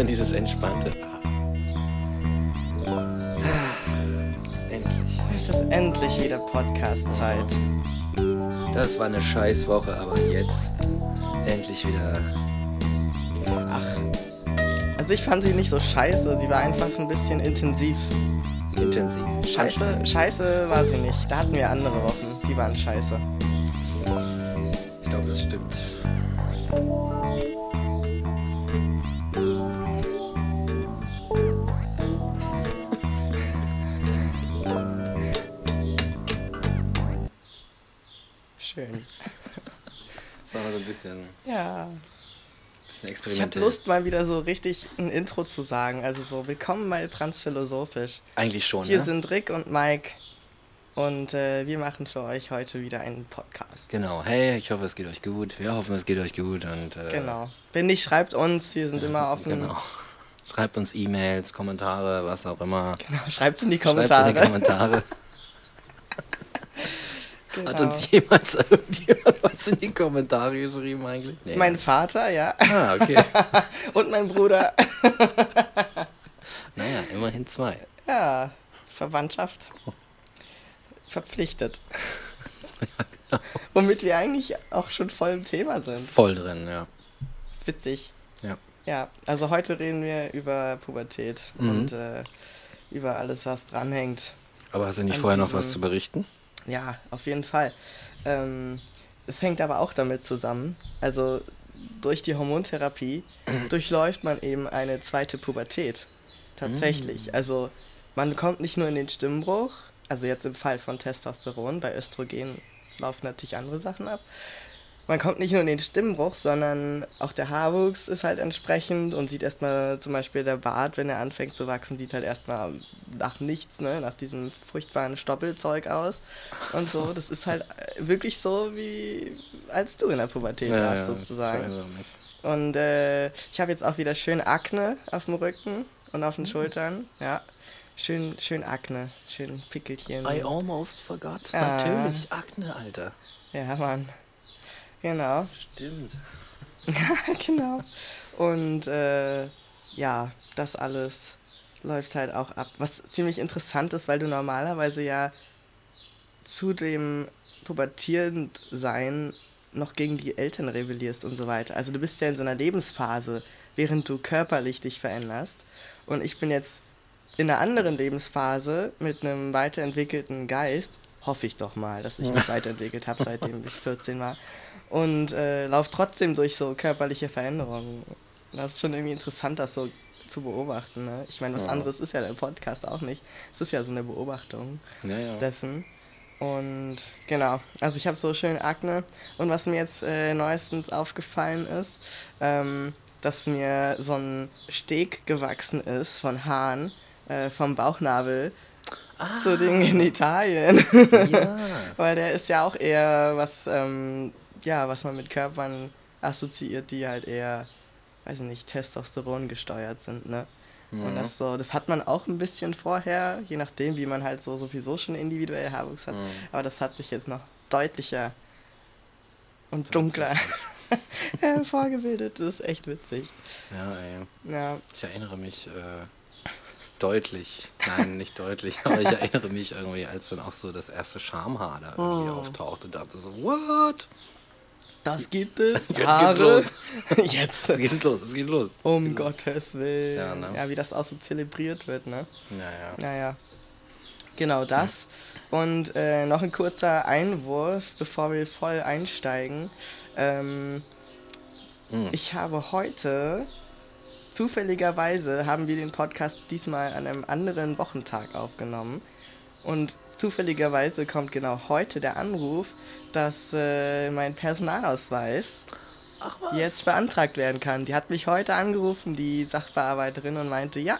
immer dieses entspannte. Ah. Endlich. Es ist endlich wieder Podcast-Zeit. Das war eine Scheißwoche, aber jetzt endlich wieder. Ach. Also ich fand sie nicht so scheiße, sie war einfach ein bisschen intensiv. Intensiv. Scheiße, scheiße war sie nicht. Da hatten wir andere Wochen, die waren scheiße. Ich glaube, das stimmt. Bisschen, Ja. bisschen Ich habe Lust, mal wieder so richtig ein Intro zu sagen. Also so, willkommen bei Transphilosophisch. Eigentlich schon, Hier ne? sind Rick und Mike und äh, wir machen für euch heute wieder einen Podcast. Genau. Hey, ich hoffe, es geht euch gut. Wir hoffen, es geht euch gut und äh, Genau. Wenn nicht, schreibt uns, wir sind immer offen. Genau. Schreibt uns E-Mails, Kommentare, was auch immer. Genau, Schreibt's in die Schreibt Kommentare. in die Kommentare. Genau. Hat uns jemals irgendjemand was in die Kommentare geschrieben eigentlich? Nee. Mein Vater, ja. Ah, okay. Und mein Bruder. naja, immerhin zwei. Ja, Verwandtschaft. Verpflichtet. Womit wir eigentlich auch schon voll im Thema sind. Voll drin, ja. Witzig. Ja. Ja, also heute reden wir über Pubertät Mhm. und äh, über alles, was dranhängt. Aber hast du nicht An vorher noch was zu berichten? Ja, auf jeden Fall. Ähm, es hängt aber auch damit zusammen. Also durch die Hormontherapie durchläuft man eben eine zweite Pubertät. Tatsächlich. Also man kommt nicht nur in den Stimmbruch, also jetzt im Fall von Testosteron, bei Östrogen laufen natürlich andere Sachen ab. Man kommt nicht nur in den Stimmbruch, sondern auch der Haarwuchs ist halt entsprechend und sieht erstmal zum Beispiel der Bart, wenn er anfängt zu wachsen, sieht halt erstmal nach nichts, ne, nach diesem furchtbaren Stoppelzeug aus und so. Das ist halt wirklich so, wie als du in der Pubertät warst, sozusagen. ich erinnere mich. Und äh, ich habe jetzt auch wieder schön Akne auf dem Rücken und auf den Mhm. Schultern. Ja, schön, schön Akne, schön Pickelchen. I almost forgot. Ah. Natürlich, Akne, Alter. Ja, Mann. Genau, Stimmt. genau. Und äh, ja, das alles läuft halt auch ab. Was ziemlich interessant ist, weil du normalerweise ja zu dem Pubertierendsein noch gegen die Eltern rebellierst und so weiter. Also du bist ja in so einer Lebensphase, während du körperlich dich veränderst. Und ich bin jetzt in einer anderen Lebensphase mit einem weiterentwickelten Geist. Hoffe ich doch mal, dass ich mich weiterentwickelt habe, seitdem ich 14 war. Und äh, laufe trotzdem durch so körperliche Veränderungen. Das ist schon irgendwie interessant, das so zu beobachten. Ne? Ich meine, was Ja. anderes ist ja der Podcast auch nicht. Es ist ja so eine Beobachtung Ja, ja. dessen. Und genau, also ich habe so schön Akne. Und was mir jetzt äh, neuestens aufgefallen ist, ähm, dass mir so ein Steg gewachsen ist von Haaren äh, vom Bauchnabel zu den Genitalien. ja. Weil der ist ja auch eher was, ähm, ja, was man mit Körpern assoziiert, die halt eher, weiß ich nicht, Testosteron gesteuert sind, ne? Und Mhm. das so, das hat man auch ein bisschen vorher, je nachdem, wie man halt so sowieso schon individuell Haarwuchs hat. Mhm. Aber das hat sich jetzt noch deutlicher und dunkler hervorgebildet. Das ist echt witzig. Ja, ey. Ja, Ich erinnere mich äh, deutlich, nein, nicht deutlich, aber ich erinnere mich irgendwie, als dann auch so das erste Schamhaar da irgendwie Oh. auftauchte und dachte so, what? das gibt es. Jetzt Haare. geht's los. Jetzt. Es geht los, es geht los. Um geht los. Gottes Willen. Ja, ne? ja, wie das auch so zelebriert wird, ne? Naja. Naja, genau das. Und äh, noch ein kurzer Einwurf, bevor wir voll einsteigen. Ähm, Hm. Ich habe heute, zufälligerweise, haben wir den Podcast diesmal an einem anderen Wochentag aufgenommen. Und zufälligerweise kommt genau heute der Anruf, dass äh, mein Personalausweis Ach was? jetzt beantragt werden kann. Die hat mich heute angerufen, die Sachbearbeiterin, und meinte, ja,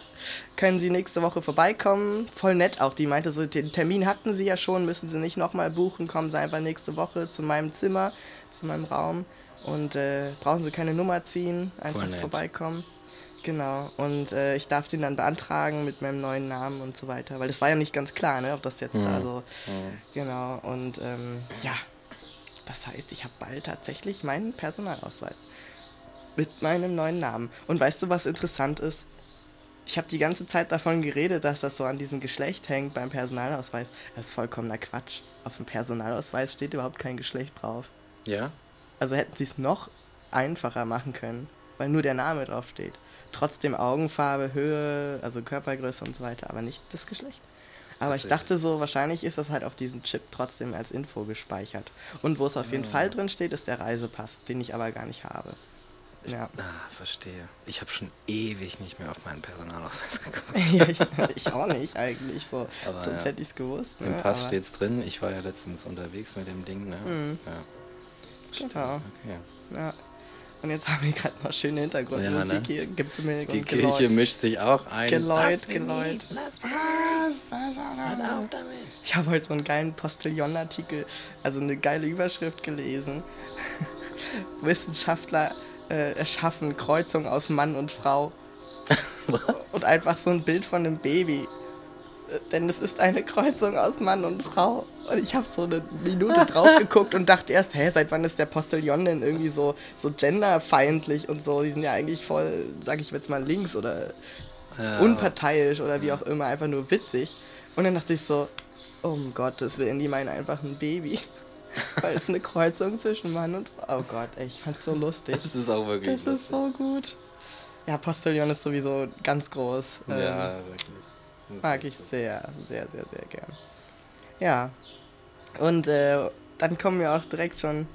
können Sie nächste Woche vorbeikommen? Voll nett auch. Die meinte so, den Termin hatten Sie ja schon, müssen Sie nicht nochmal buchen, kommen Sie einfach nächste Woche zu meinem Zimmer, zu meinem Raum und äh, brauchen Sie keine Nummer ziehen, einfach vorbeikommen. Genau, und äh, ich darf den dann beantragen mit meinem neuen Namen und so weiter, weil das war ja nicht ganz klar, ne, ob das jetzt Mhm. da so, Mhm. genau, und ähm, ja, das heißt, ich habe bald tatsächlich meinen Personalausweis. Mit meinem neuen Namen. Und weißt du, was interessant ist? Ich habe die ganze Zeit davon geredet, dass das so an diesem Geschlecht hängt beim Personalausweis. Das ist vollkommener Quatsch. Auf dem Personalausweis steht überhaupt kein Geschlecht drauf. Ja? Also hätten sie es noch einfacher machen können, weil nur der Name drauf steht. Trotzdem Augenfarbe, Höhe, also Körpergröße und so weiter, aber nicht das Geschlecht. Aber ich dachte so, wahrscheinlich ist das halt auf diesem Chip trotzdem als Info gespeichert. Und wo es auf jeden Ah. Fall drin steht, ist der Reisepass, den ich aber gar nicht habe. Ja. Ah, verstehe. Ich habe schon ewig nicht mehr auf meinen Personalausweis geguckt. ja ich, ich auch nicht eigentlich so. Aber Sonst ja. hätte ich es gewusst. Im ne, Pass aber- steht's drin. Ich war ja letztens unterwegs mit dem Ding, ne? Mhm. Ja. Genau. Okay. Ja. Und jetzt haben wir gerade noch schöne Hintergrundmusik Ja, ne? hier, Gebimmel Die Kirche Geläut. mischt sich auch ein. Geläut, Geläut. Was? Auf damit. Ich habe heute so einen geilen Postillon-Artikel, also eine geile Überschrift gelesen. Wissenschaftler äh, erschaffen Kreuzung aus Mann und Frau. Und einfach so ein Bild von einem Baby. Denn es ist eine Kreuzung aus Mann und Frau. Und ich habe so eine Minute drauf geguckt und dachte erst, hä, seit wann ist der Postillon denn irgendwie so, so genderfeindlich und so? Die sind ja eigentlich voll, sag ich jetzt mal, links oder Ja, unparteiisch oder wie auch immer, einfach nur witzig. Und dann dachte ich so, um Gottes Willen, die meinen einfach ein Baby. Weil es eine Kreuzung zwischen Mann und Frau. Oh Gott, ey, ich fand's so lustig. Das ist auch wirklich Das ist so gut. Ja, Postillon ist sowieso ganz groß. Ähm, Ja, wirklich. Mag ich sehr, sehr, sehr, sehr gern. Ja. Und äh, dann kommen wir auch direkt schon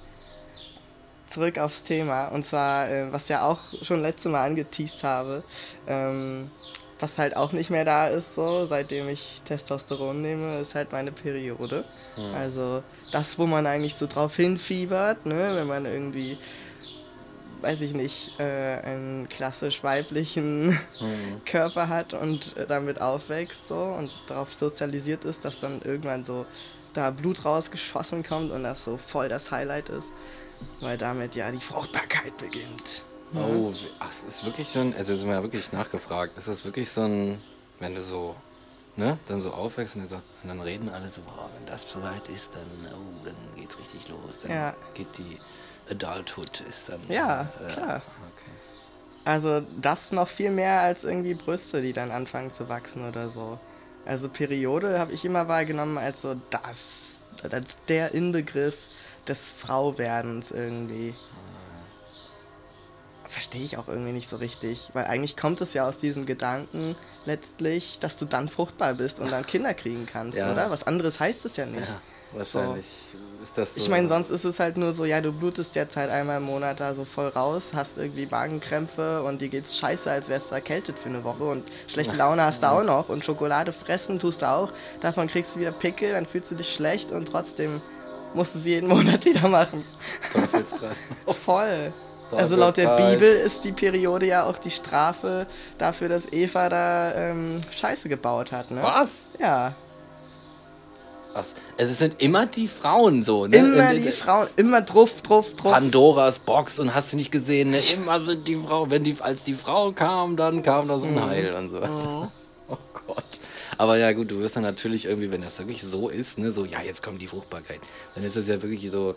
zurück aufs Thema. Und zwar, äh, was ja auch schon letzte Mal angeteased habe, ähm, was halt auch nicht mehr da ist, so, seitdem ich Testosteron nehme, ist halt meine Periode. Hm. Also das, wo man eigentlich so drauf hinfiebert, ne, wenn man irgendwie, weiß ich nicht, äh, einen klassisch weiblichen Hm. Körper hat und äh, damit aufwächst so und darauf sozialisiert ist, dass dann irgendwann so da Blut rausgeschossen kommt und das so voll das Highlight ist, weil damit ja die Fruchtbarkeit beginnt. Oh, wie- ach, es ist wirklich so ein, also jetzt mal wirklich nachgefragt, ist das wirklich so ein, wenn du so, ne, dann so aufwächst und, so, und dann reden alle so, boah, wenn das soweit ist, dann, oh, dann geht's richtig los, dann Ja. geht die Adulthood, ist dann. Ja, äh, klar. Okay. Also das noch viel mehr als irgendwie Brüste, die dann anfangen zu wachsen oder so. Also Periode habe ich immer wahrgenommen als so das, als der Inbegriff des Frauwerdens irgendwie. Verstehe ich auch irgendwie nicht so richtig, weil eigentlich kommt es ja aus diesem Gedanken letztlich, dass du dann fruchtbar bist und dann Kinder kriegen kannst, Ja. oder? Was anderes heißt es ja nicht. Ja, wahrscheinlich ist das so. Ich meine, sonst ist es halt nur so, ja, du blutest jetzt halt einmal im Monat da so voll raus, hast irgendwie Magenkrämpfe und dir geht's scheiße, als wärst du erkältet für eine Woche und schlechte Laune hast du auch noch und Schokolade fressen tust du auch. Davon kriegst du wieder Pickel, dann fühlst du dich schlecht und trotzdem musst du sie jeden Monat wieder machen. Teufelskreis. Voll. Also laut der. Bibel ist die Periode ja auch die Strafe dafür, dass Eva da ähm, Scheiße gebaut hat, ne? Was? Ja. Was? Also es sind immer die Frauen so, ne? Immer die Frauen, immer druff, druff, druff. Pandoras Box und hast du nicht gesehen, ne? Immer sind die Frau, wenn die, als die Frau kam, dann kam das Unheil und so. Oh Gott. Aber ja gut, du wirst dann natürlich irgendwie, wenn das wirklich so ist, ne, so, ja, jetzt kommt die Fruchtbarkeit, dann ist es ja wirklich so,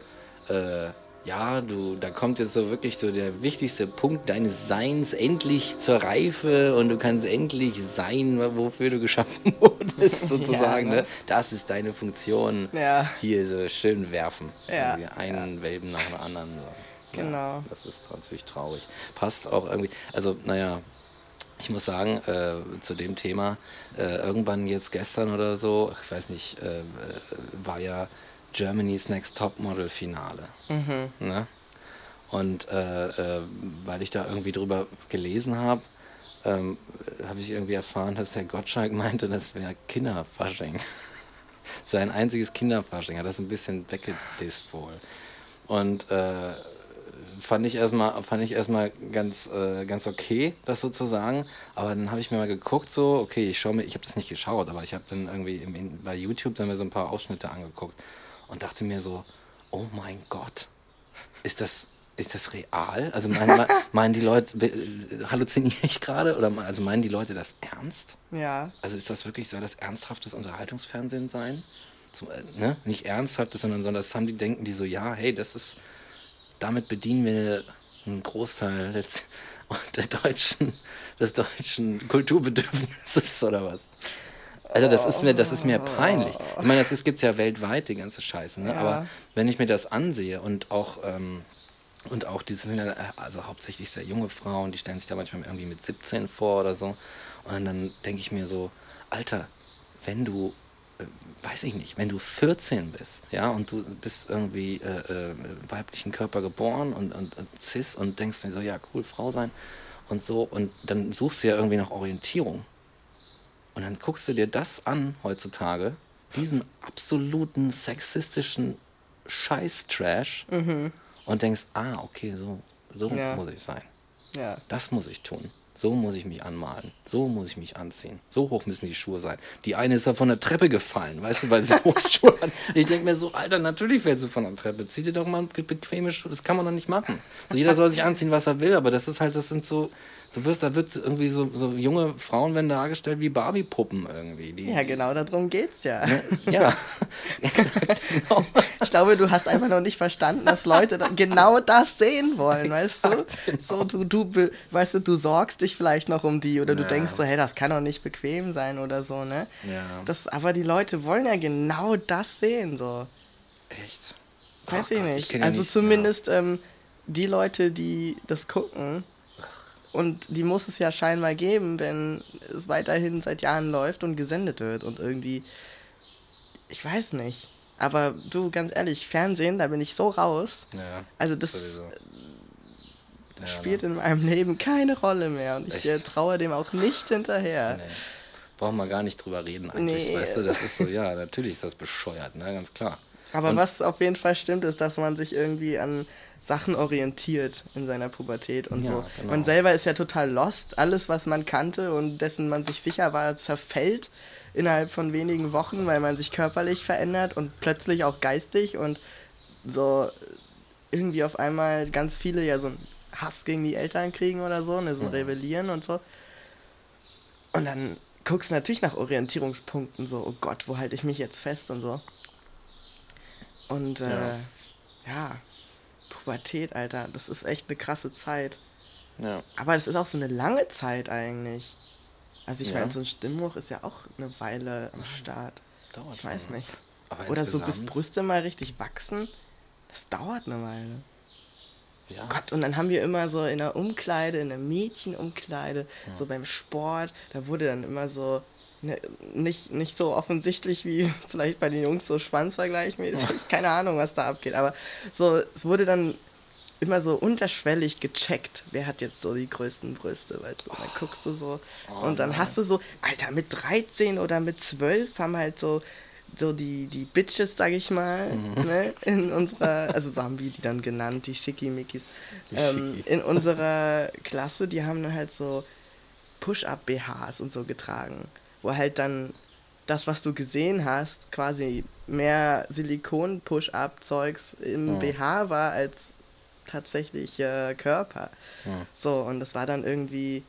äh, ja, du, da kommt jetzt so wirklich so der wichtigste Punkt deines Seins endlich zur Reife und du kannst endlich sein, wofür du geschaffen wurdest, sozusagen, ne? ne? Das ist deine Funktion. Ja. Hier so schön werfen. Ja, einen Welpen nach dem anderen. So. Genau. Ja, das ist natürlich traurig. Passt auch irgendwie. Also, naja, ich muss sagen, äh, zu dem Thema, äh, irgendwann jetzt gestern oder so, ich weiß nicht, äh, äh, war ja Germany's Next Topmodel Finale. Ne? Und äh, äh, weil ich da irgendwie drüber gelesen habe, ähm, habe ich irgendwie erfahren, dass der Gottschalk meinte, das wäre Kinderfasching. so ein einziges Kinderfasching, hat das ein bisschen weggedisst wohl. Und äh, fand ich erstmal fand ich erstmal ganz äh, ganz okay das sozusagen aber dann habe ich mir mal geguckt so okay ich schaue mir ich habe das nicht geschaut aber ich habe dann irgendwie im, bei YouTube dann mir so ein paar Ausschnitte angeguckt und dachte mir so oh mein Gott ist das ist das real also meinen, meinen die Leute halluziniere ich gerade oder also meinen die Leute das ernst Ja. also ist das wirklich, soll das ernsthaftes Unterhaltungsfernsehen sein? So, äh, ne? Nicht ernsthaftes, sondern, sondern das haben die denken, die so, ja, hey, das ist, damit bedienen wir ein Großteil des, der deutschen, des deutschen Kulturbedürfnisses oder was? Alter, das ist mir, das ist mir peinlich. Ich meine, das gibt es ja weltweit, die ganze Scheiße, ne? Ja. Aber wenn ich mir das ansehe und auch, ähm, und auch diese sind ja, also hauptsächlich sehr junge Frauen, die stellen sich da manchmal irgendwie mit 17 vor oder so. Und dann denke ich mir so, Alter, wenn du, äh, weiß ich nicht, wenn du 14 bist, ja, und du bist irgendwie äh, äh, weiblichen Körper geboren und, und, und cis und denkst mir so, ja, cool, Frau sein und so, und dann suchst du ja irgendwie nach Orientierung. Und dann guckst du dir das an heutzutage, diesen absoluten sexistischen Scheiß-Trash und denkst, ah, okay, so, so Ja. muss ich sein. Ja. Das muss ich tun. So muss ich mich anmalen. So muss ich mich anziehen. So hoch müssen die Schuhe sein. Die eine ist da von der Treppe gefallen, weißt du, weil sie hohe Schuhe hat. Ich denke mir so, Alter, natürlich fällst du von der Treppe. Zieh dir doch mal be- bequeme Schuhe. Das kann man doch nicht machen. So, jeder soll sich anziehen, was er will, aber das ist halt, das sind so, du wirst, da wird irgendwie so, so junge Frauen werden dargestellt wie Barbie-Puppen irgendwie. Die, Ja, genau darum geht's ja. Ne? Ja, exakt, genau. Ich glaube, du hast einfach noch nicht verstanden, dass Leute da genau das sehen wollen, weißt du? Genau. So, du, du, weißt du, du sorgst dich vielleicht noch um die oder du Ja. denkst so, hey, das kann doch nicht bequem sein oder so, ne? Ja. Das, aber die Leute wollen ja genau das sehen, so. Echt? Weiß Oh ich Gott, nicht. ja also nicht- zumindest ähm, die Leute, die das gucken, und die muss es ja scheinbar geben, wenn es weiterhin seit Jahren läuft und gesendet wird und irgendwie, ich weiß nicht. Aber du, ganz ehrlich, Fernsehen, da bin ich so raus. Ja, Also das sowieso. Ja, spielt ne? in meinem Leben keine Rolle mehr und ich Echt? äh, traue dem auch nicht hinterher. Nee. Brauchen wir gar nicht drüber reden eigentlich, Nee. weißt du, das ist so, ja, natürlich ist das bescheuert, ne, ganz klar. Aber Und- was auf jeden Fall stimmt, ist, dass man sich irgendwie an Sachen orientiert in seiner Pubertät und Ja, so. genau. Man selber ist ja total lost. Alles, was man kannte und dessen man sich sicher war, zerfällt innerhalb von wenigen Wochen, weil man sich körperlich verändert und plötzlich auch geistig und so irgendwie auf einmal ganz viele ja so einen Hass gegen die Eltern kriegen oder so, ne, so Mhm. Rebellieren und so. Und dann guckst du natürlich nach Orientierungspunkten, so, oh Gott, wo halte ich mich jetzt fest und so. Und äh, Ja. ja. Pubertät, Alter, das ist echt eine krasse Zeit. Ja. Aber es ist auch so eine lange Zeit eigentlich. Also ich Ja. meine, so ein Stimmbruch ist ja auch eine Weile am Start. Dauert Ich weiß nicht. Oder so bis Brüste mal richtig wachsen, das dauert eine Weile. Ja. Gott, und dann haben wir immer so in der Umkleide, in der Mädchenumkleide, so beim Sport, da wurde dann immer so, nicht, nicht so offensichtlich wie vielleicht bei den Jungs so Schwanzvergleichmäßig, keine Ahnung, was da abgeht, aber so, es wurde dann immer so unterschwellig gecheckt, wer hat jetzt so die größten Brüste, weißt du, und dann guckst du so Oh und dann nein. hast du so, Alter, mit 13 oder mit 12 haben halt so so die, die Bitches, sag ich mal, Mhm. ne, in unserer, also so haben wir die dann genannt, die Schickimickis, Die ähm, Schicki. in unserer Klasse, die haben dann halt so Push-Up-BHs und so getragen, wo halt dann das, was du gesehen hast, quasi mehr Silikon-Push-Up-Zeugs im Ja. BH war als tatsächlich äh, Körper. Ja. So, und das war dann irgendwie,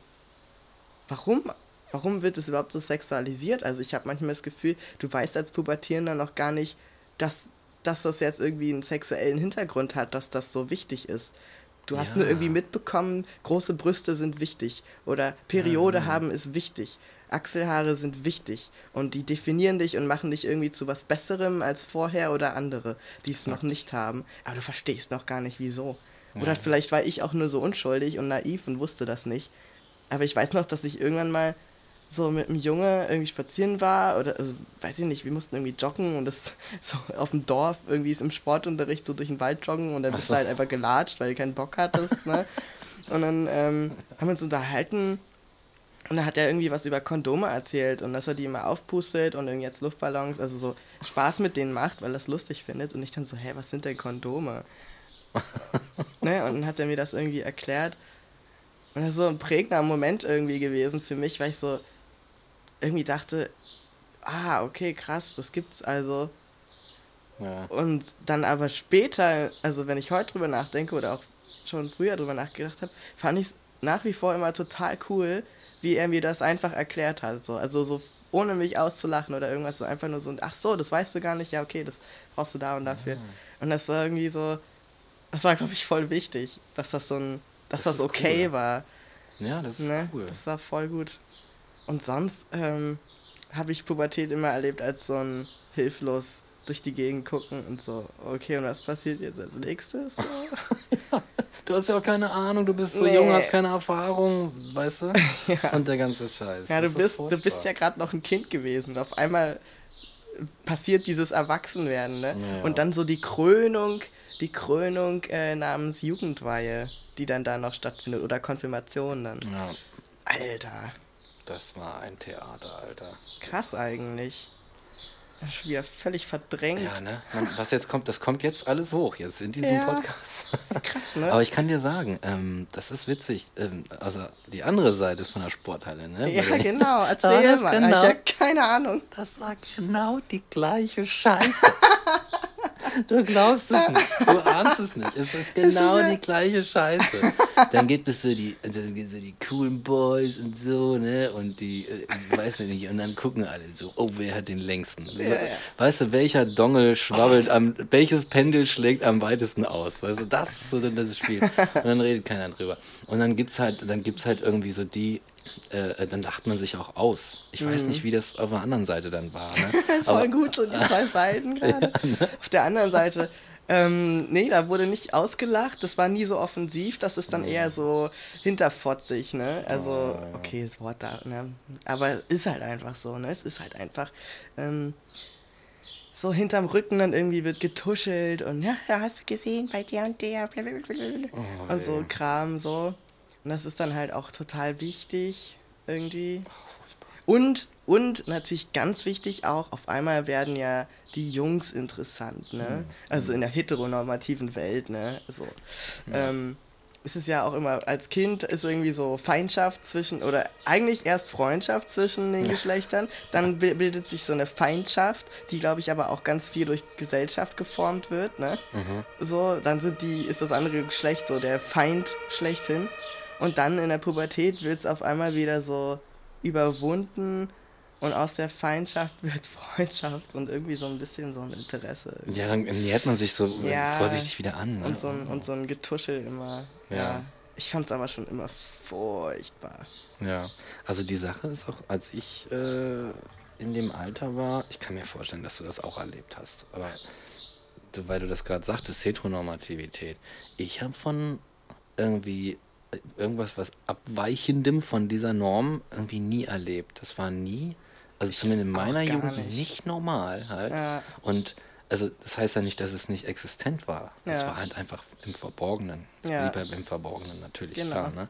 warum? Warum wird es überhaupt so sexualisiert? Also ich habe manchmal das Gefühl, du weißt als Pubertierender noch gar nicht, dass, dass das jetzt irgendwie einen sexuellen Hintergrund hat, dass das so wichtig ist. Du hast Ja. nur irgendwie mitbekommen, große Brüste sind wichtig oder Periode Ja. haben ist wichtig. Achselhaare sind wichtig und die definieren dich und machen dich irgendwie zu was Besserem als vorher oder andere, die es noch nicht haben. Aber du verstehst noch gar nicht, wieso. Oder vielleicht war ich auch nur so unschuldig und naiv und wusste das nicht. Aber ich weiß noch, dass ich irgendwann mal so mit einem Junge irgendwie spazieren war oder also, weiß ich nicht, wir mussten irgendwie joggen und das so auf dem Dorf irgendwie ist im Sportunterricht so durch den Wald joggen und dann bist so. du halt einfach gelatscht, weil du keinen Bock hattest, ne? Und dann ähm, haben wir uns unterhalten und dann hat er irgendwie was über Kondome erzählt und dass er die immer aufpustet und irgendwie jetzt Luftballons, also so Spaß mit denen macht, weil er das lustig findet. Und ich dann so, hä, was sind denn Kondome? ne? Und dann hat er mir das irgendwie erklärt. Und das ist so ein prägender Moment irgendwie gewesen für mich, weil ich so irgendwie dachte, ah, okay, krass, das gibt's also. Ja. Und dann aber später, also wenn ich heute drüber nachdenke oder auch schon früher drüber nachgedacht habe, fand ich es nach wie vor immer total cool, wie er mir das einfach erklärt hat. So. Also so ohne mich auszulachen oder irgendwas, so einfach nur so, ach so, das weißt du gar nicht, ja okay, das brauchst du da und dafür. Und das war irgendwie so, das war glaube ich voll wichtig, dass das so ein dass das, das okay cool. war. Ja, das ist ne? cool. Das war voll gut. Und sonst ähm, habe ich Pubertät immer erlebt als so ein hilflos durch die Gegend gucken und so, okay, und was passiert jetzt als nächstes? ja, du hast ja auch keine Ahnung, du bist so nee. jung, hast keine Erfahrung, weißt du? ja. Und der ganze Scheiß. Ja, du bist, du bist ja gerade noch ein Kind gewesen und auf einmal passiert dieses Erwachsenwerden, ne? Ja. Und dann so die Krönung, die Krönung äh, namens Jugendweihe, die dann da noch stattfindet oder Konfirmation dann. Ja. Alter. Das war ein Theater, Alter. Krass eigentlich. Wieder völlig verdrängt. Ja, ne? Man, was jetzt kommt, das kommt jetzt alles hoch, jetzt in diesem ja. Podcast. Krass, ne? Aber ich kann dir sagen, ähm, das ist witzig. Ähm, also die andere Seite von der Sporthalle, ne? Ja, Weil genau. Erzähl mal. Genau, ich habe keine Ahnung. Das war genau die gleiche Scheiße. Du glaubst es nicht. Du ahnst es nicht. Es ist genau ist die gleiche Scheiße. Dann gibt es so die, also so die coolen Boys und so, ne? Und die, äh, ich weiß ja nicht, und dann gucken alle so, oh, wer hat den längsten? Ja, ja. Weißt du, welcher Dongel schwabbelt am, welches Pendel schlägt am weitesten aus? Weißt du, das ist so dann das Spiel. Und dann redet keiner drüber. Und dann gibt's halt, dann gibt's halt irgendwie so die, äh, dann lacht man sich auch aus. Ich weiß mhm. nicht, wie das auf der anderen Seite dann war. Ne? Voll Aber, gut, so die zwei Seiten gerade. Ja, ne? Auf der anderen Seite, ähm, nee, da wurde nicht ausgelacht. Das war nie so offensiv. Das ist dann eher so hinterfotzig, ne? Also, oh. okay, das Wort da, ne? Aber ist halt einfach so, ne? Es ist halt einfach. Ähm, so hinterm Rücken dann irgendwie wird getuschelt und ja, hast du gesehen bei der und der, blablabla. Oh, und so Kram, so. Und das ist dann halt auch total wichtig irgendwie. Und, und natürlich ganz wichtig auch, auf einmal werden ja die Jungs interessant, ne? Mhm. Also in der heteronormativen Welt, ne? So. Ja. Ähm, ist es ja auch immer, als Kind ist irgendwie so Feindschaft zwischen, oder eigentlich erst Freundschaft zwischen den Geschlechtern, dann bildet sich so eine Feindschaft, die glaube ich aber auch ganz viel durch Gesellschaft geformt wird, ne? Mhm. So, dann sind die, ist das andere Geschlecht so der Feind schlechthin. Und dann in der Pubertät wird es auf einmal wieder so überwunden und aus der Feindschaft wird Freundschaft und irgendwie so ein bisschen so ein Interesse. Ja, dann nähert man sich so ja, vorsichtig wieder an. Ne? Und, so ein, und so ein Getuschel immer. Ja. ja. Ich fand es aber schon immer furchtbar. Ja, also die Sache ist auch, als ich äh, in dem Alter war, ich kann mir vorstellen, dass du das auch erlebt hast, aber du, weil du das gerade sagtest, Heteronormativität. Ich habe von irgendwie irgendwas, was Abweichendem von dieser Norm irgendwie nie erlebt. Das war nie, also zumindest in meiner Jugend nicht. nicht. normal halt. Ja. Und also das heißt ja nicht, dass es nicht existent war. Es ja. war halt einfach im Verborgenen. Ja. Lieber im Verborgenen natürlich, genau. klar. Ne?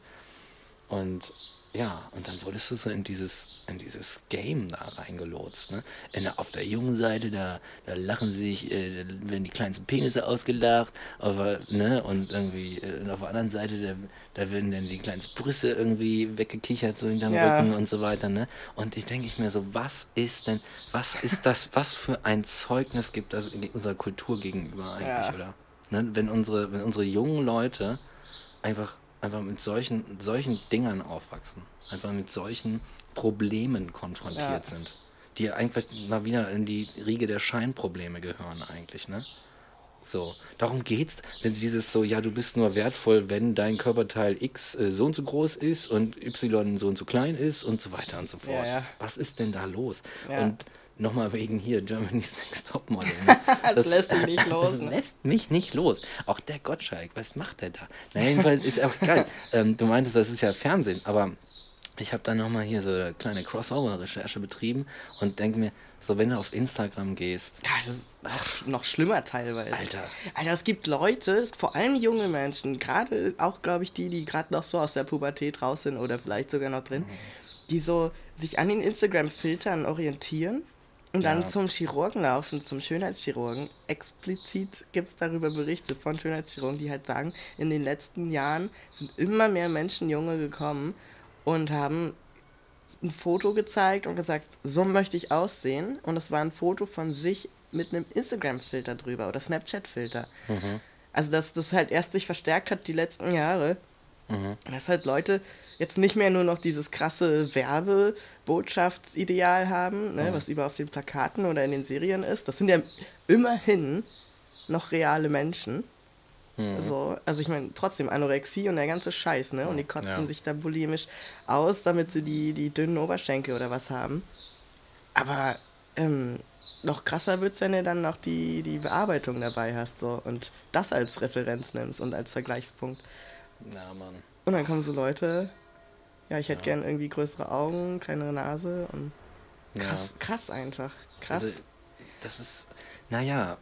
Und ja, und dann wurdest du so in dieses, in dieses Game da reingelotst. Ne? In, auf der jungen Seite, da, da lachen sich, äh, werden die kleinsten Penisse ausgelacht, aber, ne, und irgendwie, äh, und auf der anderen Seite, da, da werden dann die kleinsten Brüste irgendwie weggekichert, so hinterm ja. Rücken und so weiter, ne? Und ich denke ich mir so, was ist denn, was ist das, was für ein Zeugnis gibt das in unserer Kultur gegenüber eigentlich, ja. oder? Ne? Wenn unsere, wenn unsere jungen Leute einfach einfach mit solchen, solchen Dingern aufwachsen. Einfach mit solchen Problemen konfrontiert ja. sind. Die einfach mal wieder in die Riege der Scheinprobleme gehören eigentlich, ne? So, darum geht's. Denn dieses so, ja, du bist nur wertvoll, wenn dein Körperteil X äh, so und so groß ist und Y so und so klein ist und so weiter und so fort. Ja, ja. Was ist denn da los? Und Nochmal wegen hier, Germany's Next Topmodel. Ne? das, das, lässt mich nicht los. Das ne? lässt mich nicht los. Auch der Gottschalk, was macht der da? Na, jedenfalls ist auch geil. Ähm, du meintest, das ist ja Fernsehen, aber ich habe dann nochmal hier so eine kleine Crossover-Recherche betrieben und denke mir, so wenn du auf Instagram gehst. Ja, das ist noch, noch schlimmer teilweise. Alter. Alter, es gibt Leute, vor allem junge Menschen, gerade auch, glaube ich, die, die gerade noch so aus der Pubertät raus sind oder vielleicht sogar noch drin, mhm. die so sich an den Instagram-Filtern orientieren und dann ja. zum Chirurgen laufen, zum Schönheitschirurgen. Explizit gibt es darüber Berichte von Schönheitschirurgen, die halt sagen, in den letzten Jahren sind immer mehr Menschen, Junge, gekommen und haben ein Foto gezeigt und gesagt, so möchte ich aussehen. Und es war ein Foto von sich mit einem Instagram-Filter drüber oder Snapchat-Filter. Mhm. Also, dass das halt erst sich verstärkt hat die letzten Jahre. Mhm. Dass halt Leute jetzt nicht mehr nur noch dieses krasse Werbebotschaftsideal haben, ne, mhm. was über auf den Plakaten oder in den Serien ist. Das sind ja immerhin noch reale Menschen. Mhm. So, also ich meine, trotzdem Anorexie und der ganze Scheiß, ne? Und die kotzen ja. sich da bulimisch aus, damit sie die, die dünnen Oberschenkel oder was haben. Aber ähm, noch krasser wird es, wenn du dann noch die, die Bearbeitung dabei hast so und das als Referenz nimmst und als Vergleichspunkt. Na, Mann. Und dann kommen so Leute, ja, ich hätte ja. gern irgendwie größere Augen, kleinere Nase und krass, ja. krass einfach. Krass. Also, das ist, naja,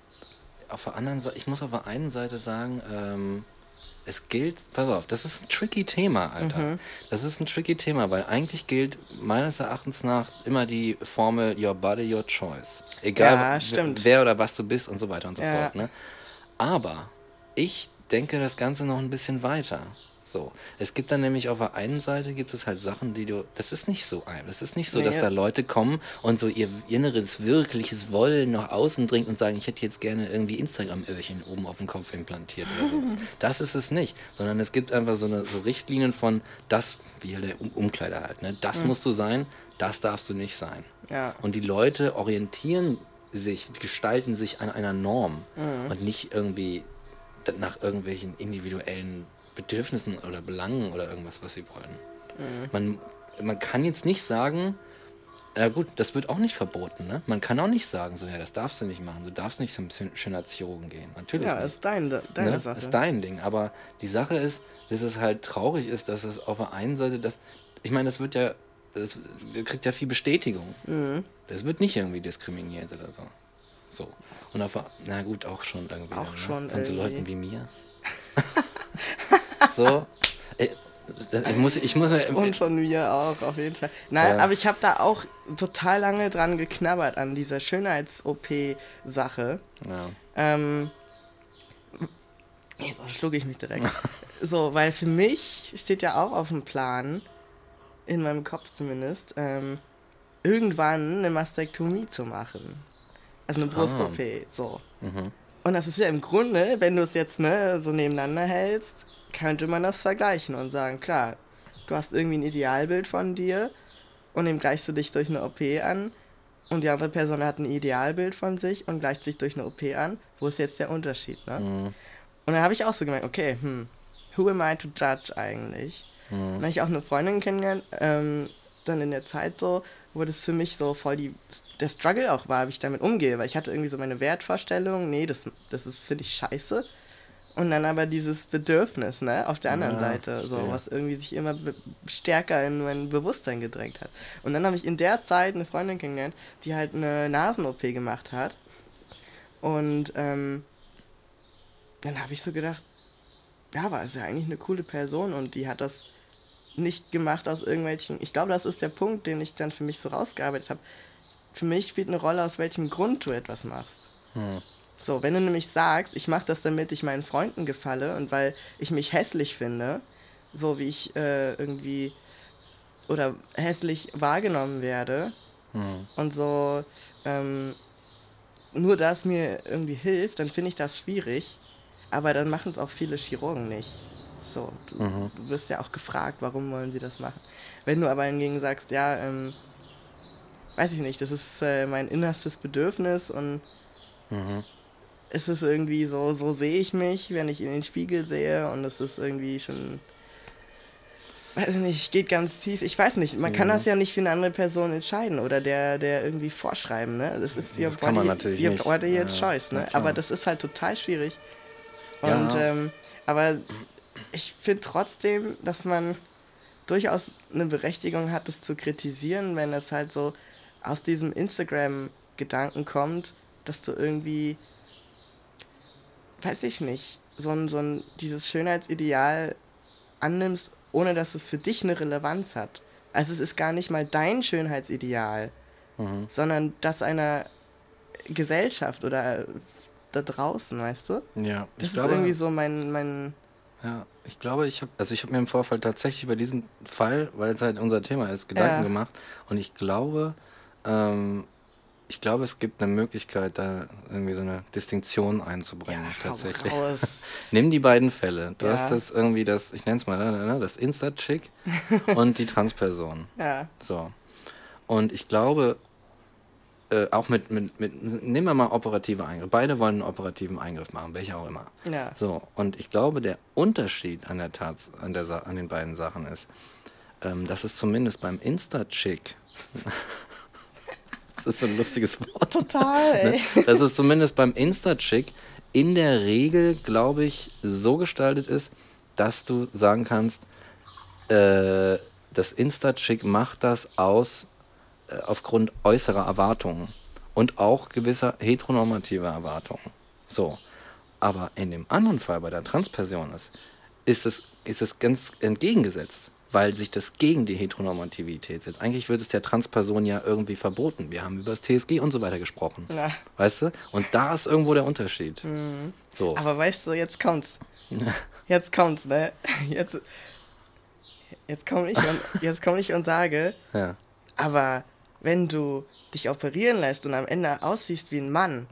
auf der anderen Seite, ich muss auf der einen Seite sagen, ähm, es gilt, pass auf, das ist ein tricky Thema, Alter. Mhm. Das ist ein tricky Thema, weil eigentlich gilt meines Erachtens nach immer die Formel Your Body, Your Choice. Egal ja, wer oder was du bist und so weiter und so ja. fort. Ne? Aber ich denke das Ganze noch ein bisschen weiter. So. Es gibt dann nämlich auf der einen Seite gibt es halt Sachen, die du. Das ist nicht so ein. Das ist nicht so, nee, dass da Leute kommen und so ihr inneres, wirkliches Wollen nach außen dringt und sagen, ich hätte jetzt gerne irgendwie Instagram-Öhrchen oben auf dem Kopf implantiert oder sowas. das ist es nicht. Sondern es gibt einfach so eine so Richtlinien von das, wie halt der um Umkleider halt, ne? Das mhm. musst du sein, das darfst du nicht sein. Ja. Und die Leute orientieren sich, gestalten sich an einer Norm mhm. und nicht irgendwie nach irgendwelchen individuellen Bedürfnissen oder Belangen oder irgendwas, was sie wollen. Mhm. Man, man kann jetzt nicht sagen, ja gut, das wird auch nicht verboten, ne? Man kann auch nicht sagen, so ja, das darfst du nicht machen, du darfst nicht zum Schönheitschirurgen gehen. Natürlich. Ja, nicht. ist dein, deine ne? Sache. Ist dein Ding. Aber die Sache ist, dass es halt traurig ist, dass es auf der einen Seite, das, ich meine, das wird ja, das kriegt ja viel Bestätigung. Mhm. Das wird nicht irgendwie diskriminiert oder so. So. Und auf, na gut, auch schon irgendwie. Auch dann, schon. Ne? Von so Leuten wie mir. so. Ich muss, ich muss Und von mir auch, auf jeden Fall. Nein, ja. aber ich habe da auch total lange dran geknabbert an dieser Schönheits-OP-Sache. Ja. Ähm, jetzt schlug ich mich direkt. so, weil für mich steht ja auch auf dem Plan, in meinem Kopf zumindest, ähm, irgendwann eine Mastektomie zu machen. Also eine Brust-OP, ah. so. Mhm. Und das ist ja im Grunde, wenn du es jetzt ne, so nebeneinander hältst, könnte man das vergleichen und sagen, klar, du hast irgendwie ein Idealbild von dir und dem gleichst du dich durch eine OP an und die andere Person hat ein Idealbild von sich und gleicht sich durch eine OP an. Wo ist jetzt der Unterschied, ne? Mhm. Und dann habe ich auch so gemerkt, okay, hm, who am I to judge eigentlich? Mhm. Dann habe ich auch eine Freundin kennengelernt, ähm, dann in der Zeit so, wo das für mich so voll die, der Struggle auch war, wie ich damit umgehe, weil ich hatte irgendwie so meine Wertvorstellung, nee, das, das ist, finde ich, scheiße. Und dann aber dieses Bedürfnis, ne, auf der anderen ja, Seite, so, was irgendwie sich immer stärker in mein Bewusstsein gedrängt hat. Und dann habe ich in der Zeit eine Freundin kennengelernt, die halt eine Nasen-OP gemacht hat. Und ähm, dann habe ich so gedacht, ja, war es ja eigentlich eine coole Person und die hat das nicht gemacht aus irgendwelchen. Ich glaube, das ist der Punkt, den ich dann für mich so rausgearbeitet habe. Für mich spielt eine Rolle, aus welchem Grund du etwas machst. Hm. So, wenn du nämlich sagst, ich mache das, damit ich meinen Freunden gefalle und weil ich mich hässlich finde, so wie ich äh, irgendwie oder hässlich wahrgenommen werde hm. und so ähm, nur das mir irgendwie hilft, dann finde ich das schwierig. Aber dann machen es auch viele Chirurgen nicht. So, du, mhm. du, wirst ja auch gefragt, warum wollen sie das machen. Wenn du aber hingegen sagst, ja, ähm, weiß ich nicht, das ist äh, mein innerstes Bedürfnis und mhm es ist irgendwie so, so sehe ich mich, wenn ich in den Spiegel sehe und es ist irgendwie schon, weiß ich nicht, geht ganz tief. Ich weiß nicht, man kann mhm. das ja nicht für eine andere Person entscheiden oder der, der irgendwie vorschreiben, ne? Das ist your das body, kann man natürlich your nicht. body, your ja, choice, ne? Aber das ist halt total schwierig. Und, ja. ähm, aber ich finde trotzdem, dass man durchaus eine Berechtigung hat, das zu kritisieren, wenn es halt so aus diesem Instagram-Gedanken kommt, dass du irgendwie weiß ich nicht, so ein, so ein, dieses Schönheitsideal annimmst, ohne dass es für dich eine Relevanz hat. Also es ist gar nicht mal dein Schönheitsideal, mhm. sondern das einer Gesellschaft oder da draußen, weißt du? Ja, ich das glaube, ist irgendwie so mein, mein ja, ich glaube, ich habe also ich habe mir im Vorfall tatsächlich über diesen Fall, weil es halt unser Thema ist, Gedanken ja. gemacht und ich glaube, ähm, ich glaube, es gibt eine Möglichkeit, da irgendwie so eine Distinktion einzubringen, ja, tatsächlich. Nimm die beiden Fälle. Du ja. hast das irgendwie das, ich nenne es mal, ne, ne, das Insta-Chick und die Transperson. Ja. So. Und ich glaube, äh, auch mit, mit, mit, nehmen wir mal operative Eingriff. Beide wollen einen operativen Eingriff machen, welcher auch immer. Ja. So, und ich glaube, der Unterschied an der Tat, an, der, Sa- an den beiden Sachen ist, ähm, dass es zumindest beim Insta-Chick, das ist so ein lustiges Wort, Total, ey. ne? dass es zumindest beim Insta-Chick in der Regel, glaube ich, so gestaltet ist, dass du sagen kannst, äh, das Insta-Chick macht das aus äh, aufgrund äußerer Erwartungen und auch gewisser heteronormativer Erwartungen. So. Aber in dem anderen Fall bei der Transperson ist, ist es, ist es ganz entgegengesetzt, weil sich das gegen die Heteronormativität setzt. Eigentlich wird es der Transperson ja irgendwie verboten. Wir haben über das TSG und so weiter gesprochen. Ja. Weißt du? Und da ist irgendwo der Unterschied. So. Aber weißt du, jetzt kommt's. Jetzt kommt's, ne? Jetzt, jetzt komme ich, und- jetzt komm ich und sage, ja. aber wenn du dich operieren lässt und am Ende aussiehst wie ein Mann,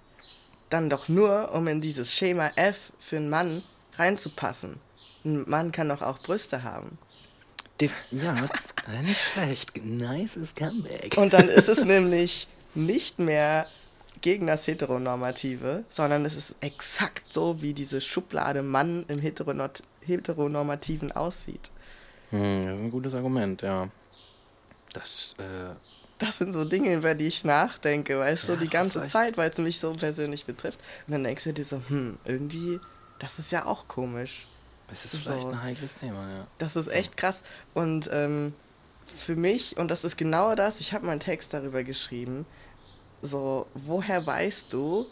dann doch nur, um in dieses Schema F für einen Mann reinzupassen. Ein Mann kann doch auch Brüste haben. Ja, nicht schlecht. Nices Comeback. Und dann ist es nämlich nicht mehr gegen das Heteronormative, sondern es ist exakt so, wie diese Schublade Mann im Heteronort Heteronormativen aussieht. Hm, das ist ein gutes Argument, ja. Das, äh, Das sind so Dinge, über die ich nachdenke, weißt du, Ja, die ganze. Zeit, weil es mich so persönlich betrifft. Und dann denkst du dir so, hm, irgendwie, das ist ja auch komisch. Es ist vielleicht So. ein heikles Thema, ja. Das ist echt krass. Und ähm, für mich, und das ist genau das, ich habe mal einen Text darüber geschrieben, so, woher weißt du,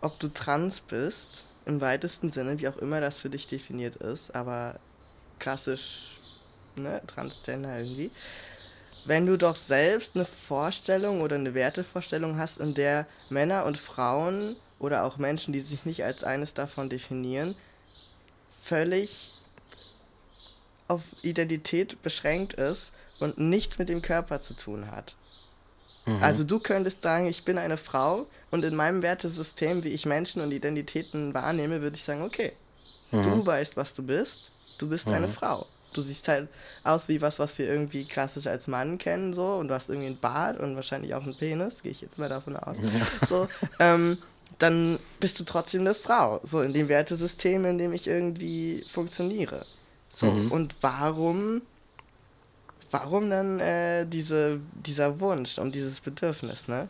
ob du trans bist, im weitesten Sinne, wie auch immer das für dich definiert ist, aber klassisch, ne, Transgender irgendwie, wenn du doch selbst eine Vorstellung oder eine Wertevorstellung hast, in der Männer und Frauen oder auch Menschen, die sich nicht als eines davon definieren, völlig auf Identität beschränkt ist und nichts mit dem Körper zu tun hat. Also du könntest sagen, ich bin eine Frau und in meinem Wertesystem, wie ich Menschen und Identitäten wahrnehme, würde ich sagen, okay, du weißt, was du bist, du bist eine Frau. Du siehst halt aus wie was, was wir irgendwie klassisch als Mann kennen, so, und du hast irgendwie einen Bart und wahrscheinlich auch einen Penis, gehe ich jetzt mal davon aus. So, ähm, dann bist du trotzdem eine Frau, so in dem Wertesystem, in dem ich irgendwie funktioniere. So, und warum warum dann äh, diese, dieser Wunsch und dieses Bedürfnis, ne?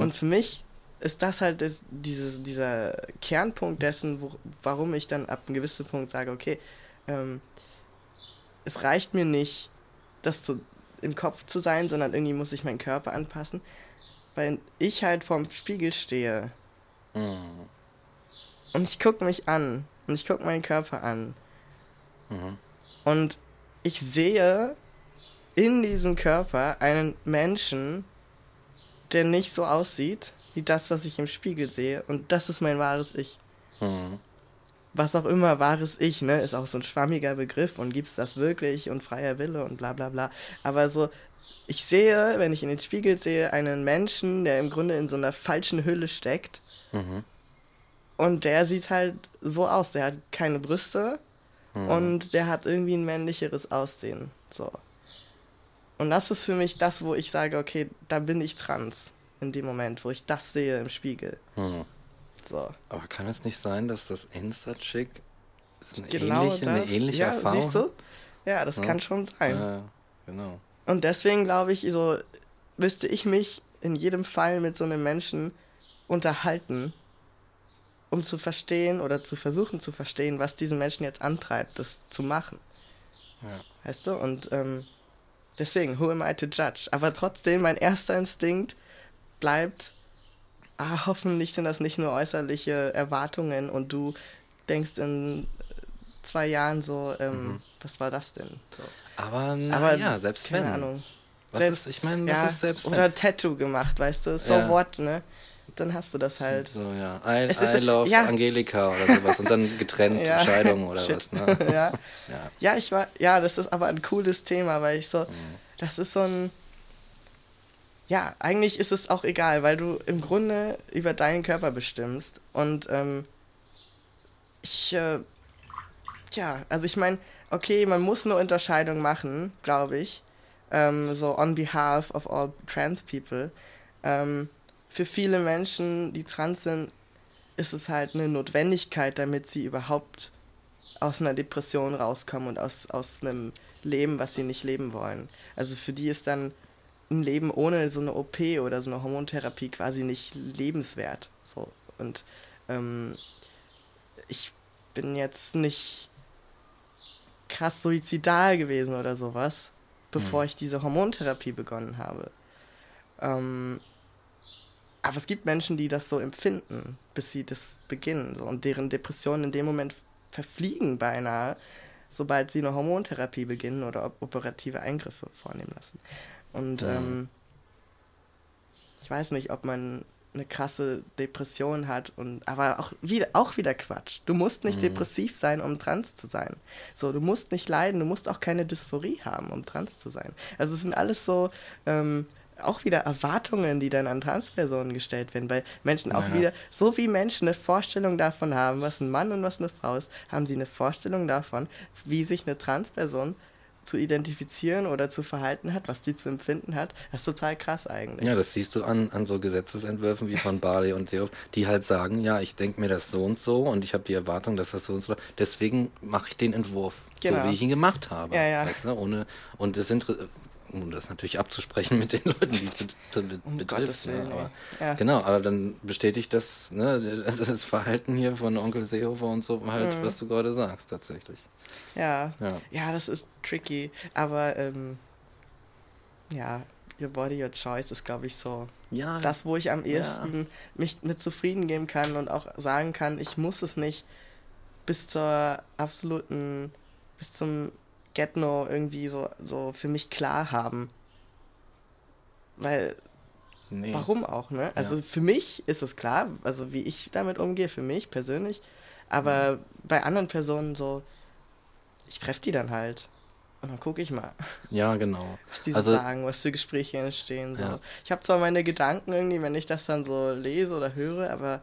Und für mich ist das halt das, dieses, dieser Kernpunkt dessen, wo, warum ich dann ab einem gewissen Punkt sage, okay, ähm, es reicht mir nicht, das zu, im Kopf zu sein, sondern irgendwie muss ich meinen Körper anpassen, weil ich halt vorm Spiegel stehe Mhm. und ich gucke mich an und ich gucke meinen Körper an und ich sehe in diesem Körper einen Menschen, der nicht so aussieht wie das, was ich im Spiegel sehe. Und das ist mein wahres Ich. Mhm. Was auch immer wahres Ich, ne, ist auch so ein schwammiger Begriff und gibt's das wirklich und freier Wille und bla bla bla. Aber so, ich sehe, wenn ich in den Spiegel sehe, einen Menschen, der im Grunde in so einer falschen Hülle steckt. Mhm. Und der sieht halt so aus. Der hat keine Brüste und der hat irgendwie ein männlicheres Aussehen. So. Und das ist für mich das, wo ich sage, okay, da bin ich trans. In dem Moment, wo ich das sehe im Spiegel. Mhm. So. Aber kann es nicht sein, dass das Insta-Chick eine, Genau ähnliche, eine das. ähnliche ja, Erfahrung siehst du? Ja, das Ja. kann schon sein. Ja, genau. Und deswegen glaube ich, so müsste ich mich in jedem Fall mit so einem Menschen unterhalten, um zu verstehen oder zu versuchen zu verstehen, was diesen Menschen jetzt antreibt, das zu machen. Ja. Weißt du? Und ähm, deswegen, who am I to judge? Aber trotzdem, mein erster Instinkt bleibt, ah, hoffentlich sind das nicht nur äußerliche Erwartungen und du denkst in zwei Jahren so, ähm, was war das denn? So. Aber, na, Aber ja, selbst keine wenn. Ahnung. Was Selbst- ist, ich meine, was ja, ist selbst oder Tattoo gemacht, weißt du? So Ja. what, ne? Dann hast du das halt. So, ja. I, Es ist- I love ja. Angelika oder sowas und dann getrennt, Ja. Scheidung oder Shit. was, ne? ja. Ja. ja, ich war, ja, das ist aber ein cooles Thema, weil ich so, Mhm. das ist so ein, ja, eigentlich ist es auch egal, weil du im Grunde über deinen Körper bestimmst und ähm, ich, äh, ja, also ich meine, okay, man muss eine Unterscheidung machen, glaube ich, ähm, so on behalf of all trans people, Ähm, für viele Menschen, die trans sind, ist es halt eine Notwendigkeit, damit sie überhaupt aus einer Depression rauskommen und aus, aus einem Leben, was sie nicht leben wollen. Also für die ist dann ein Leben ohne so eine OP oder so eine Hormontherapie quasi nicht lebenswert. So. Und ähm, ich bin jetzt nicht krass suizidal gewesen oder sowas, bevor mhm. ich diese Hormontherapie begonnen habe. Ähm, aber es gibt Menschen, die das so empfinden, bis sie das beginnen. So, und deren Depressionen in dem Moment verfliegen beinahe, sobald sie eine Hormontherapie beginnen oder operative Eingriffe vornehmen lassen. Und mhm. ähm, ich weiß nicht, ob man eine krasse Depression hat und aber auch wieder auch wieder Quatsch. Du musst nicht mhm. depressiv sein, um trans zu sein. So, du musst nicht leiden, du musst auch keine Dysphorie haben, um trans zu sein. Also es sind alles so ähm, auch wieder Erwartungen, die dann an Transpersonen gestellt werden, weil Menschen auch ja. wieder, so wie Menschen eine Vorstellung davon haben, was ein Mann und was eine Frau ist, haben sie eine Vorstellung davon, wie sich eine Transperson zu identifizieren oder zu verhalten hat, was die zu empfinden hat. Das ist total krass eigentlich. Ja, das siehst du an, an so Gesetzesentwürfen wie von Barley und Seof, die halt sagen, ja, ich denke mir das so und so und ich habe die Erwartung, dass das so und so, deswegen mache ich den Entwurf, genau. so wie ich ihn gemacht habe. Ja, ja. Weißt du? Ohne, und es sind um das natürlich abzusprechen mit den Leuten, die es bet um betrifft. Ne? Aber, ja. Genau, aber dann bestätigt das, ne, das Verhalten hier von Onkel Seehofer und so halt, mhm. was du gerade sagst, tatsächlich. Ja. ja, ja, das ist tricky, aber ähm, ja, Your Body, Your Choice ist, glaube ich, so ja. das, wo ich am ehesten mich mit zufrieden geben kann und auch sagen kann, ich muss es nicht bis zur absoluten, bis zum Get-No irgendwie so, so für mich klar haben. Weil, nee. warum auch, ne? Also ja. für mich ist es klar, also wie ich damit umgehe, für mich persönlich. Aber mhm. bei anderen Personen so, ich treffe die dann halt. Und dann gucke ich mal. Ja, genau. Was die so also, sagen, was für Gespräche entstehen. So. Ja. Ich habe zwar meine Gedanken irgendwie, wenn ich das dann so lese oder höre, aber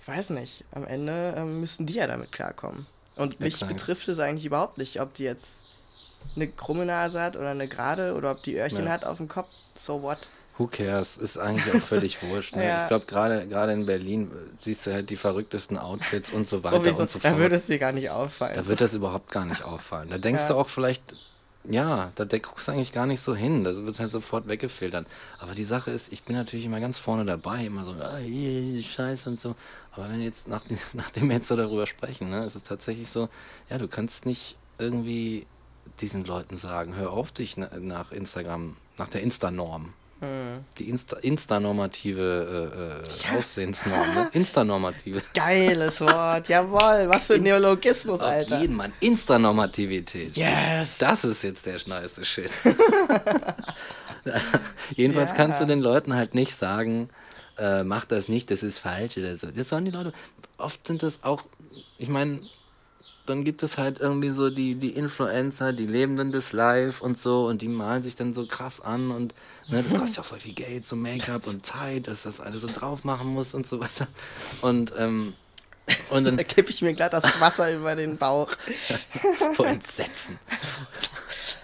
ich weiß nicht. Am Ende ähm, müssen die ja damit klarkommen. Und mich Exakt. betrifft es eigentlich überhaupt nicht, ob die jetzt eine krumme Nase hat oder eine gerade oder ob die Öhrchen ja. hat auf dem Kopf. So what? Who cares? Ist eigentlich auch völlig wurscht. Ne? Ja. Ich glaube, gerade in Berlin siehst du halt die verrücktesten Outfits und so weiter Sowieso, und so fort. Da würde es dir gar nicht auffallen. Da wird das überhaupt gar nicht auffallen. Da denkst ja. du auch vielleicht, ja, da guckst du eigentlich gar nicht so hin. Das wird halt sofort weggefiltert. Aber die Sache ist, ich bin natürlich immer ganz vorne dabei, immer so, ah, hier, diese Scheiße und so. Aber wenn jetzt, nach, nachdem wir jetzt so darüber sprechen, ne, ist es tatsächlich so, ja, du kannst nicht irgendwie diesen Leuten sagen, hör auf dich nach Instagram, nach der Insta-Norm. Hm. Die Insta Insta-normative äh, ja. Aussehensnorm, ne? Insta-normative. Geiles Wort, jawohl, was für ein Neologismus, Alter. Auf jeden Mann, Insta-Normativität. Yes. Das ist jetzt der schneißte Shit. Jedenfalls ja. kannst du den Leuten halt nicht sagen, äh, mach das nicht, das ist falsch oder so. Das sollen die Leute, oft sind das auch, ich meine, dann gibt es halt irgendwie so die, die Influencer, die leben dann das live und so und die malen sich dann so krass an und ne, das kostet ja auch voll viel Geld, so Make-up und Zeit, dass das alles so drauf machen muss und so weiter. Und, ähm, und dann. da kippe ich mir glatt das Wasser über den Bauch. Vor Entsetzen.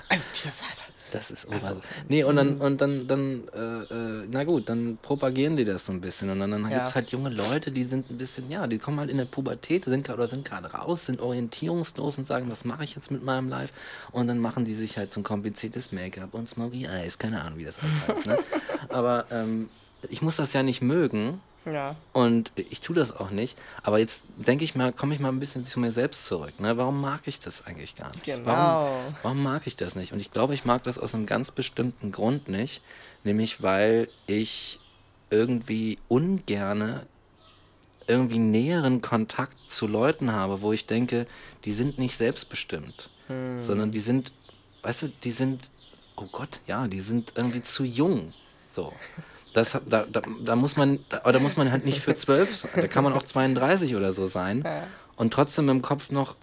Also dieses das ist also, Nee, und dann, und dann, dann äh, äh, na gut, dann propagieren die das so ein bisschen. Und dann, dann ja. gibt es halt junge Leute, die sind ein bisschen, ja, die kommen halt in der Pubertät, sind oder sind gerade raus, sind orientierungslos und sagen, was mache ich jetzt mit meinem Life? Und dann machen die sich halt so ein kompliziertes Make-up und Smoky Eyes, keine Ahnung, wie das alles heißt. Ne? Aber ähm, ich muss das ja nicht mögen. Ja. Und ich tue das auch nicht. Aber jetzt denke ich mal, komme ich mal ein bisschen zu mir selbst zurück. Ne? Warum mag ich das eigentlich gar nicht? Genau. Warum, warum mag ich das nicht? Und ich glaube, ich mag das aus einem ganz bestimmten Grund nicht. Nämlich, weil ich irgendwie ungerne irgendwie näheren Kontakt zu Leuten habe, wo ich denke, die sind nicht selbstbestimmt, hm. sondern die sind, weißt du, die sind, oh Gott, ja, die sind irgendwie zu jung. So. Das, da, da, da, muss man, da, da muss man halt nicht für zwölf sein. Da kann man auch 32 oder so sein und trotzdem im Kopf noch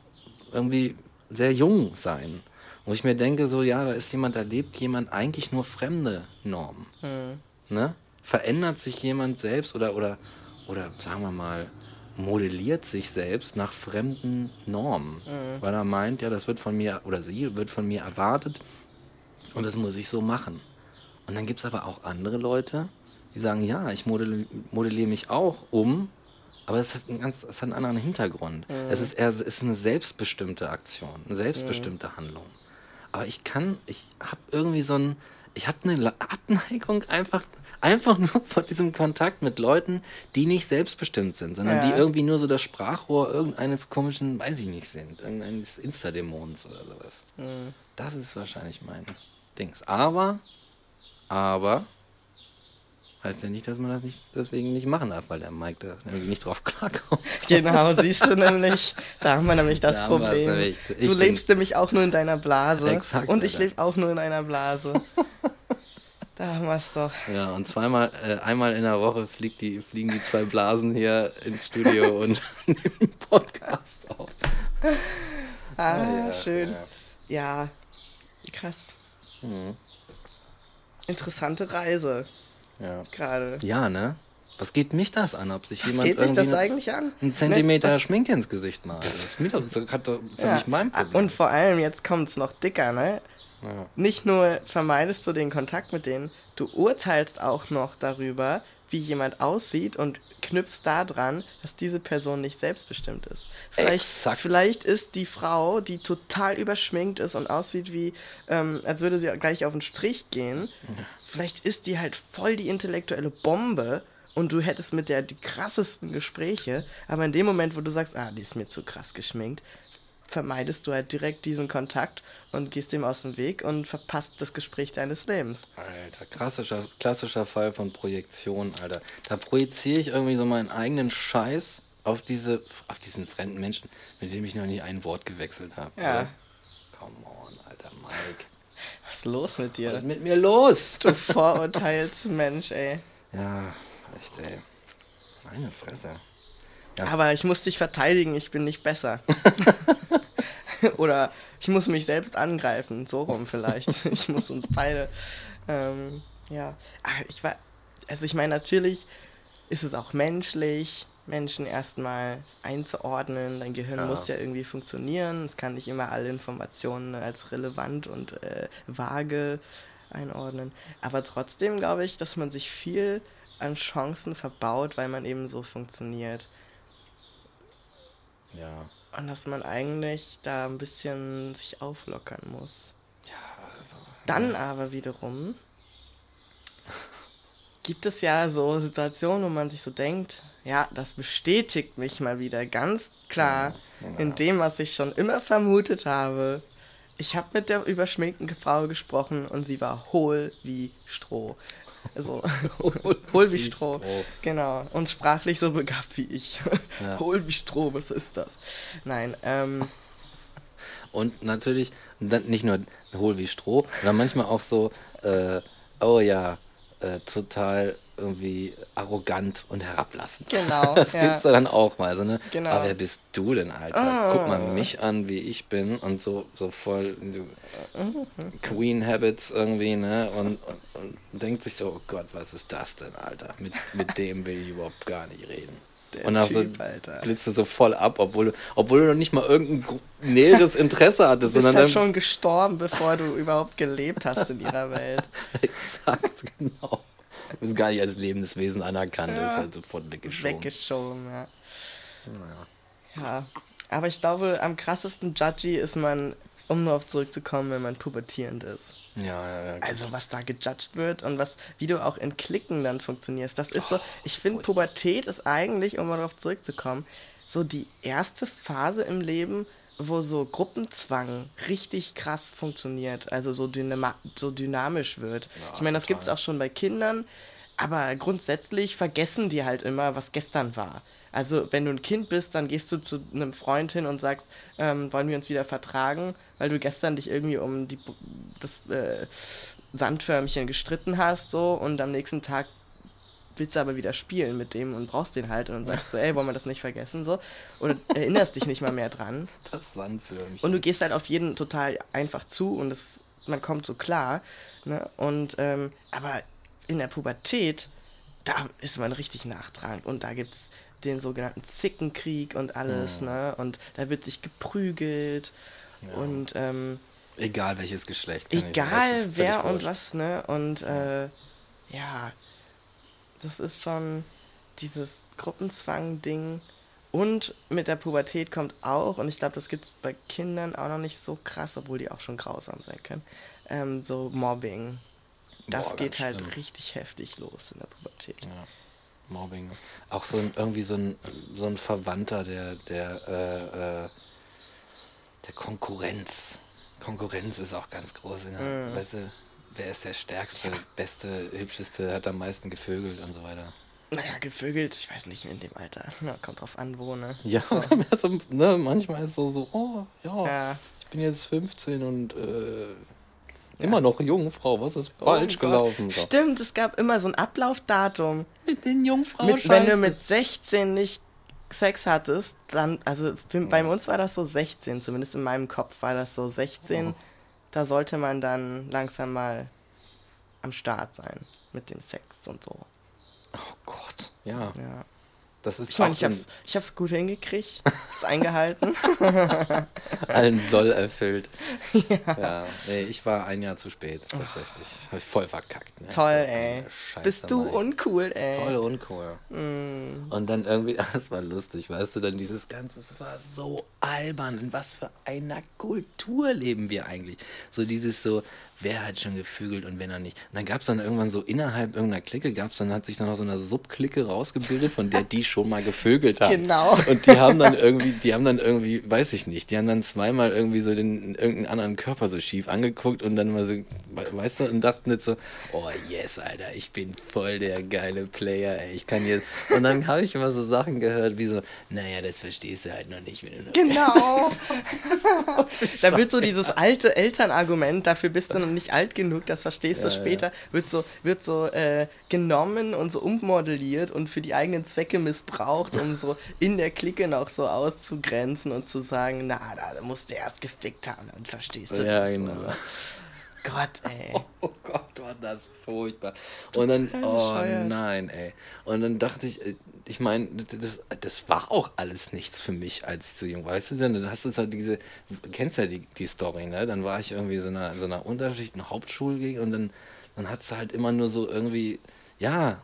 irgendwie sehr jung sein. Wo ich mir denke, so, ja, da ist jemand, da lebt jemand eigentlich nur fremde Normen. Mhm. Ne? Verändert sich jemand selbst oder, oder, oder sagen wir mal, modelliert sich selbst nach fremden Normen. Mhm. Weil er meint, ja, das wird von mir, oder sie wird von mir erwartet und das muss ich so machen. Und dann gibt es aber auch andere Leute, die sagen, ja, ich modelliere, modelliere mich auch um, aber es hat einen ganz, es hat einen anderen Hintergrund. Mhm. Es ist eher, es ist eine selbstbestimmte Aktion, eine selbstbestimmte mhm. Handlung. Aber ich kann, ich habe irgendwie so ein, ich habe eine Abneigung einfach, einfach nur vor diesem Kontakt mit Leuten, die nicht selbstbestimmt sind, sondern ja. die irgendwie nur so das Sprachrohr irgendeines komischen, weiß ich nicht, sind, irgendeines Insta-Dämons oder sowas. Mhm. Das ist wahrscheinlich mein Dings. Aber, aber, heißt ja nicht, dass man das nicht deswegen nicht machen darf, weil der Mike da nicht drauf klarkommt. Genau, siehst du nämlich, da haben wir nämlich das da Problem. Nämlich. Du lebst nämlich auch nur in deiner Blase exakt, und ich lebe auch nur in einer Blase. da haben wir es doch. Ja, und zweimal, äh, einmal in der Woche fliegt die, fliegen die zwei Blasen hier ins Studio und nehmen Podcast auf. Ah, ah ja, schön. Ja. ja, krass. Mhm. Interessante Reise. Ja. Gerade. Ja, ne? Was geht mich das an, ob sich Was jemand geht irgendwie das eigentlich an? einen Zentimeter ne, Schminke ins Gesicht malt? Das ist, mir doch, das hat doch, das ja. nicht mein Problem. Und vor allem, jetzt kommt es noch dicker, ne? Ja. Nicht nur vermeidest du den Kontakt mit denen, du urteilst auch noch darüber, wie jemand aussieht und knüpfst daran, dass diese Person nicht selbstbestimmt ist. Vielleicht, vielleicht ist die Frau, die total überschminkt ist und aussieht wie, ähm, als würde sie gleich auf den Strich gehen, ja. Vielleicht ist die halt voll die intellektuelle Bombe und du hättest mit der die krassesten Gespräche, aber in dem Moment, wo du sagst, ah, die ist mir zu krass geschminkt, vermeidest du halt direkt diesen Kontakt und gehst dem aus dem Weg und verpasst das Gespräch deines Lebens. Alter, klassischer, klassischer Fall von Projektion, Alter. Da projiziere ich irgendwie so meinen eigenen Scheiß auf diese, auf diesen fremden Menschen, mit dem ich noch nie ein Wort gewechselt habe. Ja. Oder? Come on, alter Mike. Was ist los mit dir? Was ist mit mir los? Du Vorurteilsmensch, ey. Ja, echt, ey. Meine Fresse. Ja. Aber ich muss dich verteidigen, ich bin nicht besser. Oder ich muss mich selbst angreifen, so rum vielleicht. ich muss uns beide. Ähm, ja. Ach, ich war. Also ich meine, natürlich ist es auch menschlich, Menschen erstmal einzuordnen. Dein Gehirn ja. muss ja irgendwie funktionieren. Es kann nicht immer alle Informationen als relevant und äh, vage einordnen. Aber trotzdem glaube ich, dass man sich viel an Chancen verbaut, weil man eben so funktioniert. Ja. Und dass man eigentlich da ein bisschen sich auflockern muss. Ja. Also, Dann ja. aber wiederum gibt es ja so Situationen, wo man sich so denkt, ja, das bestätigt mich mal wieder ganz klar ja, ja. in dem, was ich schon immer vermutet habe. Ich habe mit der überschminkten Frau gesprochen und sie war hohl wie Stroh. Also hohl wie Stroh. Stroh. Genau. Und sprachlich so begabt wie ich. Ja. Hohl wie Stroh, was ist das? Nein, ähm. Und natürlich nicht nur hohl wie Stroh, sondern manchmal auch so, äh, oh ja, äh, total irgendwie arrogant und herablassend. Genau. Das ja. gibt's dann auch mal. So, ne? genau. Aber wer bist du denn, Alter? Oh. Guck mal mich an, wie ich bin und so, so voll so Queen Habits irgendwie, ne? Und, und, und, denkt sich so, oh Gott, was ist das denn, Alter? Mit, mit dem will ich überhaupt gar nicht reden. Der und auch so blitzt so voll ab, obwohl, obwohl du noch nicht mal irgendein näheres Interesse hattest. Du bist halt schon gestorben, bevor du überhaupt gelebt hast in ihrer Welt. Exakt, genau. Du bist gar nicht als lebendes Wesen anerkannt, ja. ist halt sofort weggeschoben. Weggeschoben, ja. Naja. Ja, aber ich glaube, am krassesten judgy ist man, um darauf zurückzukommen, wenn man pubertierend ist. Ja, ja, ja. Also was da gejudged wird und was, wie du auch in Klicken dann funktionierst. Das ist oh, so, ich finde, Pubertät ist eigentlich, um mal darauf zurückzukommen, so die erste Phase im Leben, wo so Gruppenzwang richtig krass funktioniert, also so, dynama so dynamisch wird. Ja, ich meine, das gibt es auch schon bei Kindern, aber grundsätzlich vergessen die halt immer, was gestern war. Also wenn du ein Kind bist, dann gehst du zu einem Freund hin und sagst, ähm, wollen wir uns wieder vertragen, weil du gestern dich irgendwie um die, das äh, Sandförmchen gestritten hast so und am nächsten Tag willst du aber wieder spielen mit dem und brauchst den halt und dann sagst du, ey, wollen wir das nicht vergessen so oder erinnerst dich nicht mal mehr dran. Das Sandförmchen. Und du gehst halt auf jeden total einfach zu und es, man kommt so klar. Ne? Und ähm, aber in der Pubertät, da ist man richtig nachtragend und da gibt's den sogenannten Zickenkrieg und alles, ja. ne? Und da wird sich geprügelt ja. und ähm, egal welches Geschlecht. Egal wer und was, ne? Und äh, ja, das ist schon dieses Gruppenzwang-Ding. Und mit der Pubertät kommt auch, und ich glaube, das gibt es bei Kindern auch noch nicht so krass, obwohl die auch schon grausam sein können, ähm, so Mobbing. Das Boah, geht halt schlimm. richtig heftig los in der Pubertät. Ja. Mobbing. Auch so ein, irgendwie so ein, so ein Verwandter der, der, äh, äh, der Konkurrenz. Konkurrenz ist auch ganz groß. Ne? Weißt du, wer ist der stärkste, beste, hübscheste, hat am meisten gevögelt und so weiter. Naja, gevögelt, ich weiß nicht in dem Alter. Ja, kommt drauf an, wo, ne? Ja, also, ne, manchmal ist so, so, oh, ja, Ja. ich bin jetzt 15 und äh, immer noch Jungfrau, was ist Oh falsch Gott. gelaufen? So. Stimmt, es gab immer so ein Ablaufdatum. Mit den Jungfrauen Mit, wenn du mit 16 nicht Sex hattest, dann, also bei uns war das so 16, zumindest in meinem Kopf war das so 16. Oh. Da sollte man dann langsam mal am Start sein mit dem Sex und so. Oh Gott, ja. Ja. Das ist Ich meine, ich hab's, ich hab's gut hingekriegt, es eingehalten. allen Soll erfüllt. ja. nee, ich war ein Jahr zu spät, tatsächlich. Hab ich voll verkackt. Ne? Toll, So ey. Scheiße, Bist du Mann. uncool, ey. Voll uncool. Mm. Und dann irgendwie, das war lustig, weißt du, dann dieses Ganze, es war so albern. In was für einer Kultur leben wir eigentlich? So dieses so, wer hat schon gefügelt und wer noch nicht. Und dann gab es dann irgendwann so innerhalb irgendeiner Clique, gab es dann, hat sich dann noch so eine Subklicke rausgebildet, von der die schon mal gevögelt haben. Genau. Und die haben dann irgendwie, die haben dann irgendwie, weiß ich nicht, die haben dann zweimal irgendwie so den irgendeinen anderen Körper so schief angeguckt und dann mal so, weißt du, und dachten jetzt so, oh yes, Alter, ich bin voll der geile Player, ey, ich kann jetzt. Und dann habe ich immer so Sachen gehört, wie so, naja, das verstehst du halt noch nicht, wenn du noch Genau. da wird so dieses alte Elternargument, dafür bist du noch nicht alt genug, das verstehst du Ja, ja. später, wird so, wird so äh, genommen und so ummodelliert und für die eigenen Zwecke missbraucht, um so in der Clique noch so auszugrenzen und zu sagen, na, da musst du erst gefickt haben, dann verstehst du Ja, das. genau. Und, Gott, ey. Oh Gott, war das furchtbar. Und dann, oh nein, ey. Und dann dachte ich, äh, ich meine, das, das war auch alles nichts für mich, als ich zu jung war. Weißt du, dann hast du halt diese, du kennst ja die, die Story, ne? Dann war ich irgendwie so einer, so einer Unterschicht, eine Hauptschule und dann, dann hat es halt immer nur so irgendwie, ja,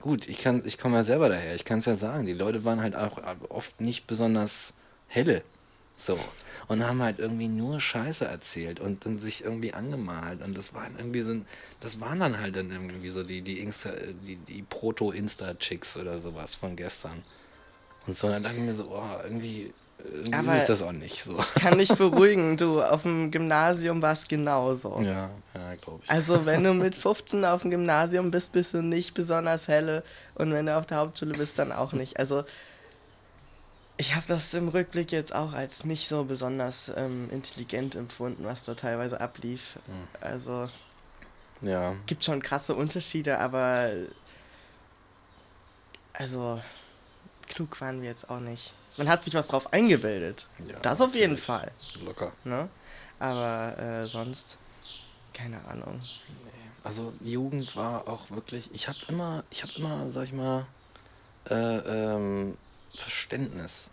gut, ich kann, ich komme ja selber daher, ich kann es ja sagen, die Leute waren halt auch oft nicht besonders helle. So. Und haben halt irgendwie nur Scheiße erzählt und dann sich irgendwie angemalt. Und das waren irgendwie so das waren dann halt dann irgendwie so die, die Insta, die, die Proto-Insta-Chicks oder sowas von gestern. Und so, dann dachte ich mir so, oh, irgendwie, irgendwie Aber- ist das auch nicht so. Kann dich beruhigen, du, auf dem Gymnasium war es genauso. Ja, ja, glaube ich. Also wenn du mit 15 auf dem Gymnasium bist, bist du nicht besonders helle und wenn du auf der Hauptschule bist, dann auch nicht. Also ich habe das im Rückblick jetzt auch als nicht so besonders ähm, intelligent empfunden, was da teilweise ablief. Also ja, gibt schon krasse Unterschiede, aber also klug waren wir jetzt auch nicht. Man hat sich was drauf eingebildet. Ja, das auf jeden. Fall. locker. Ne? Aber äh, sonst keine Ahnung. Also Jugend war auch wirklich, ich habe immer, ich habe immer, sag ich mal, äh, ähm, Verständnis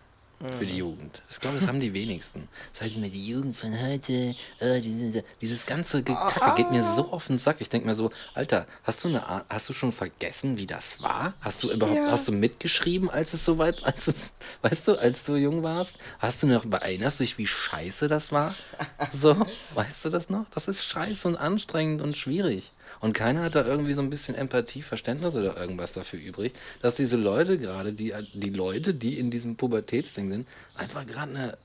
für die Jugend. Ich glaube, das haben die wenigsten. Das heißt immer, die Jugend von heute, äh, diese, dieses ganze Gekacke geht mir so auf den Sack. Ich denke mir so, Alter, hast du eine Ar- hast du schon vergessen, wie das war? Hast du überhaupt, Ja. hast du mitgeschrieben, als es soweit, als es, weißt du, als du jung warst? Hast du noch, erinnerst du dich, wie scheiße das war? So, weißt du das noch? Das ist scheiße und anstrengend und schwierig. Und keiner hat da irgendwie so ein bisschen Empathie, Verständnis oder irgendwas dafür übrig, dass diese Leute gerade, die, die Leute, die in diesem Pubertätsding sind, einfach gerade eine